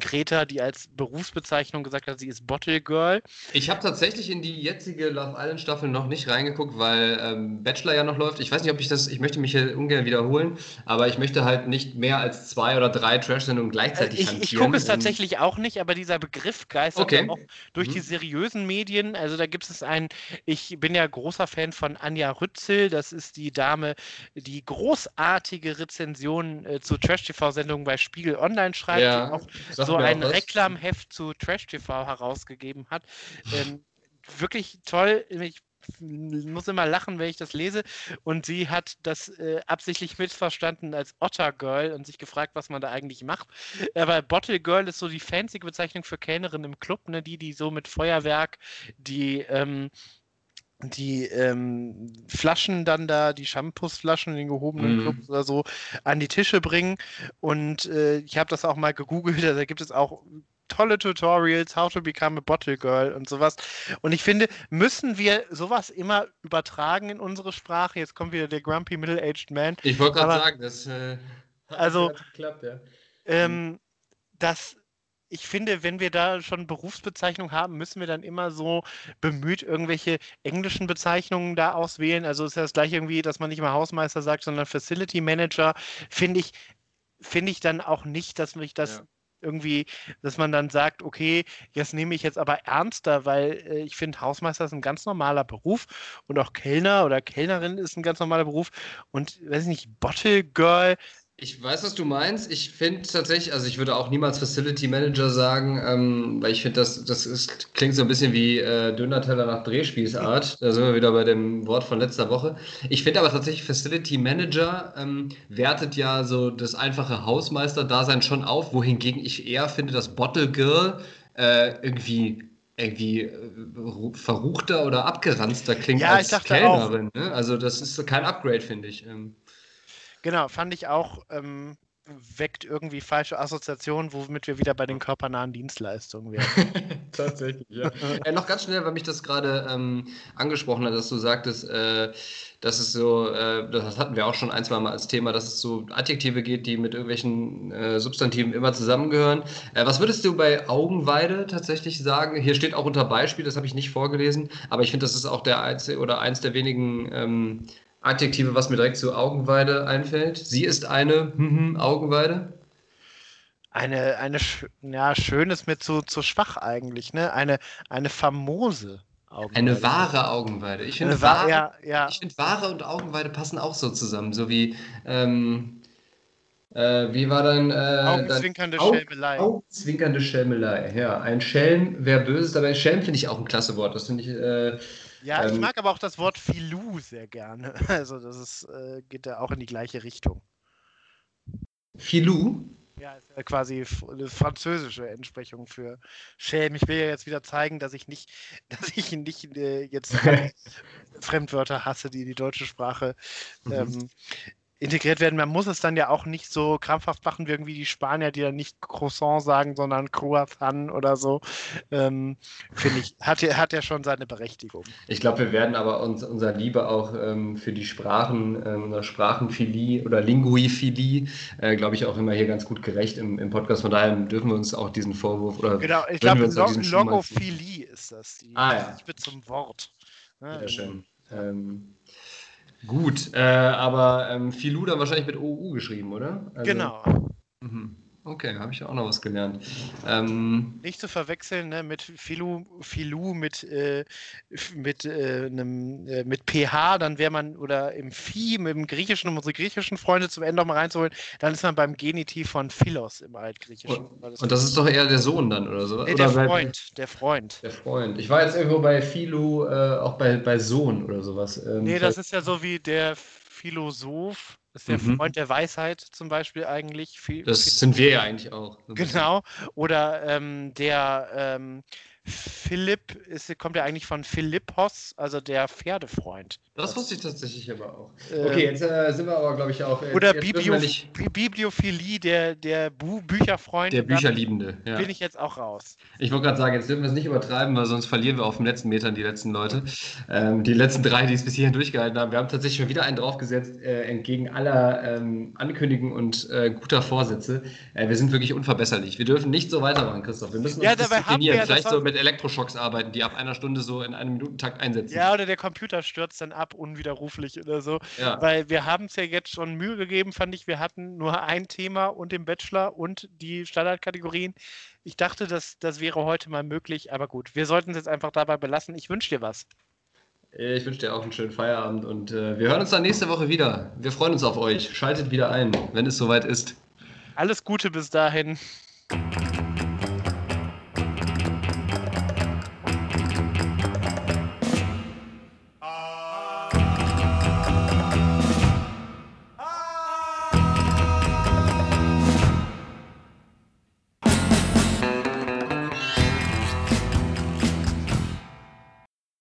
Greta, die als Berufsbezeichnung gesagt hat, sie ist Bottle Girl. Ich habe tatsächlich in die jetzige Love Island Staffel noch nicht reingeguckt, weil ähm, Bachelor ja noch läuft. Ich weiß nicht, ob ich das, ich möchte mich hier ungern wiederholen, aber ich möchte halt nicht mehr als zwei oder drei Trash-Sendungen gleichzeitig äh, Ich, ich gucke es tatsächlich auch nicht, aber dieser Begriff geistert okay. auch durch mhm. die seriösen Medien. Also da gibt es einen, ich bin ja großer Fan von Anja Rützel, das ist die Dame, die großartige Rezensionen äh, zu Trash-TV-Sendungen bei Spiegel Online schreibt. Ja, auch so ein Reklamheft zu Trash TV herausgegeben hat. Ähm, wirklich toll. Ich muss immer lachen, wenn ich das lese. Und sie hat das äh, absichtlich missverstanden als Otter Girl und sich gefragt, was man da eigentlich macht. Aber Bottle Girl ist so die fancy Bezeichnung für Kellnerin im Club, ne? die, die so mit Feuerwerk die ähm, die ähm, Flaschen dann da, die Shampoosflaschen in den gehobenen mm. Clubs oder so, an die Tische bringen. Und äh, ich habe das auch mal gegoogelt, [LAUGHS] da gibt es auch tolle Tutorials, how to become a bottle girl und sowas. Und ich finde, müssen wir sowas immer übertragen in unsere Sprache? Jetzt kommt wieder der grumpy middle-aged man. Ich wollte gerade sagen, das... Äh Also, geklappt, ja. ähm, das, ich finde, wenn wir da schon Berufsbezeichnung haben, müssen wir dann immer so bemüht irgendwelche englischen Bezeichnungen da auswählen. Also ist ja das gleiche irgendwie, dass man nicht mal Hausmeister sagt, sondern Facility Manager. Finde ich, finde ich dann auch nicht, dass mich das ja. irgendwie, dass man dann sagt, okay, jetzt nehme ich jetzt aber ernster, weil äh, ich finde, Hausmeister ist ein ganz normaler Beruf und auch Kellner oder Kellnerin ist ein ganz normaler Beruf und weiß ich nicht, Bottle Girl, ich weiß, was du meinst. Ich finde tatsächlich, also ich würde auch niemals Facility Manager sagen, ähm, weil ich finde, das, das ist, klingt so ein bisschen wie äh, Dönerteller nach Drehspielsart. Da sind wir wieder bei dem Wort von letzter Woche. Ich finde aber tatsächlich, Facility Manager ähm, wertet ja so das einfache Hausmeister-Dasein schon auf, wohingegen ich eher finde, dass Bottle Girl äh, irgendwie irgendwie äh, verruchter oder abgeranzter klingt ja, als Kellnerin. Ne? Also das ist kein Upgrade, finde ich. Ähm. Genau, fand ich auch, ähm, weckt irgendwie falsche Assoziationen, womit wir wieder bei den körpernahen Dienstleistungen wären. [LAUGHS] Tatsächlich, ja. äh, noch ganz schnell, weil mich das gerade ähm, angesprochen hat, dass du sagtest, äh, dass es so, äh, das hatten wir auch schon ein, zwei Mal als Thema, dass es so Adjektive geht, die mit irgendwelchen äh, Substantiven immer zusammengehören. Äh, was würdest du bei Augenweide tatsächlich sagen? Hier steht auch unter Beispiel, das habe ich nicht vorgelesen, aber ich finde, das ist auch der einzige oder eins der wenigen ähm, Adjektive, was mir direkt zu Augenweide einfällt. Sie ist eine hm, Augenweide. Eine, eine, ja, schön ist mir zu, zu schwach eigentlich, ne? Eine, eine famose Augenweide. Eine wahre Augenweide. Ich finde, wahre, ja, ja. Ich finde, wahre und Augenweide passen auch so zusammen. So wie, ähm, äh, wie war dann. Äh, Augenzwinkernde dann, Schelmelei. Augenzwinkernde Schelmelei, ja. Ein Schelm, wer böse ist, aber Schelm finde ich auch ein klasse Wort. Das finde ich. Äh, ja, ähm, ich mag aber auch das Wort Filou sehr gerne. [LAUGHS] Also das ist, äh, geht ja auch in die gleiche Richtung. Filou? Ja, ist ja quasi eine französische Entsprechung für Schelm. Ich will ja jetzt wieder zeigen, dass ich nicht, [LAUGHS] dass ich nicht äh, jetzt [LAUGHS] Fremdwörter hasse, die die deutsche Sprache mhm. Ähm, integriert werden. Man muss es dann ja auch nicht so krampfhaft machen wie irgendwie die Spanier, die dann nicht Croissant sagen, sondern Croissant oder so. Ähm, Finde ich, hat, hat ja schon seine Berechtigung. Ich glaube, wir werden aber uns, unser Liebe auch ähm, für die Sprachen, äh, unserer Sprachenphilie oder Linguiphilie, äh, glaube ich, auch immer hier ganz gut gerecht im, im Podcast. Von daher dürfen wir uns auch diesen Vorwurf oder. Genau, ich glaube, Logophilie ist das. Die, ah, ja. Ich bin zum Wort. Ja, Sehr schön. Ähm, Gut, äh, aber ähm, Filou dann wahrscheinlich mit OU geschrieben, oder? Also, genau. Mhm. Okay, habe ich auch noch was gelernt. Ähm, Nicht zu verwechseln ne, mit Filou, Filou mit, äh, mit, äh, einem, äh, mit PH, dann wäre man, oder im Phi, mit dem Griechischen, um unsere griechischen Freunde zum Ende noch mal reinzuholen, dann ist man beim Genitiv von Philos im Altgriechischen. Und, das, und das ist doch eher der Sohn dann, oder so? Nee, oder der Freund, der Freund. Der Freund. Ich war jetzt irgendwo bei Filou, äh, auch bei, bei Sohn oder sowas. Ähm, nee, das ist ja so wie der Philosoph ist der mhm. Freund der Weisheit zum Beispiel eigentlich. Viel, das viel sind wir ja eigentlich auch. Genau. Oder ähm, der ähm, Philipp ist, kommt ja eigentlich von Philippos, also der Pferdefreund. Das, wusste ich tatsächlich aber auch. Ähm, okay, jetzt äh, sind wir aber, glaube ich, auch. oder Biblio Bibliophilie, der, der Bu Bücherfreund. Der Bücherliebende, ja. Bin ich jetzt auch raus. Ich wollte gerade sagen, jetzt dürfen wir es nicht übertreiben, weil sonst verlieren wir auf den letzten Metern die letzten Leute. Ähm, die letzten drei, die es bis hierhin durchgehalten haben. Wir haben tatsächlich schon wieder einen draufgesetzt, äh, entgegen aller ähm, Ankündigungen und äh, guter Vorsätze. Äh, wir sind wirklich unverbesserlich. Wir dürfen nicht so weitermachen, Christoph. Wir müssen uns ja, dabei haben wir, Vielleicht so mit Elektroschocks arbeiten, die ab einer Stunde so in einem Minutentakt einsetzen. Ja, oder der Computer stürzt dann ab, unwiderruflich oder so. Ja. Weil wir haben es ja jetzt schon Mühe gegeben, fand ich. Wir hatten nur ein Thema und den Bachelor und die Standardkategorien. Ich dachte, das, das wäre heute mal möglich, aber gut, wir sollten es jetzt einfach dabei belassen. Ich wünsche dir was. Ich wünsche dir auch einen schönen Feierabend und äh, wir hören uns dann nächste Woche wieder. Wir freuen uns auf euch. Schaltet wieder ein, wenn es soweit ist. Alles Gute bis dahin.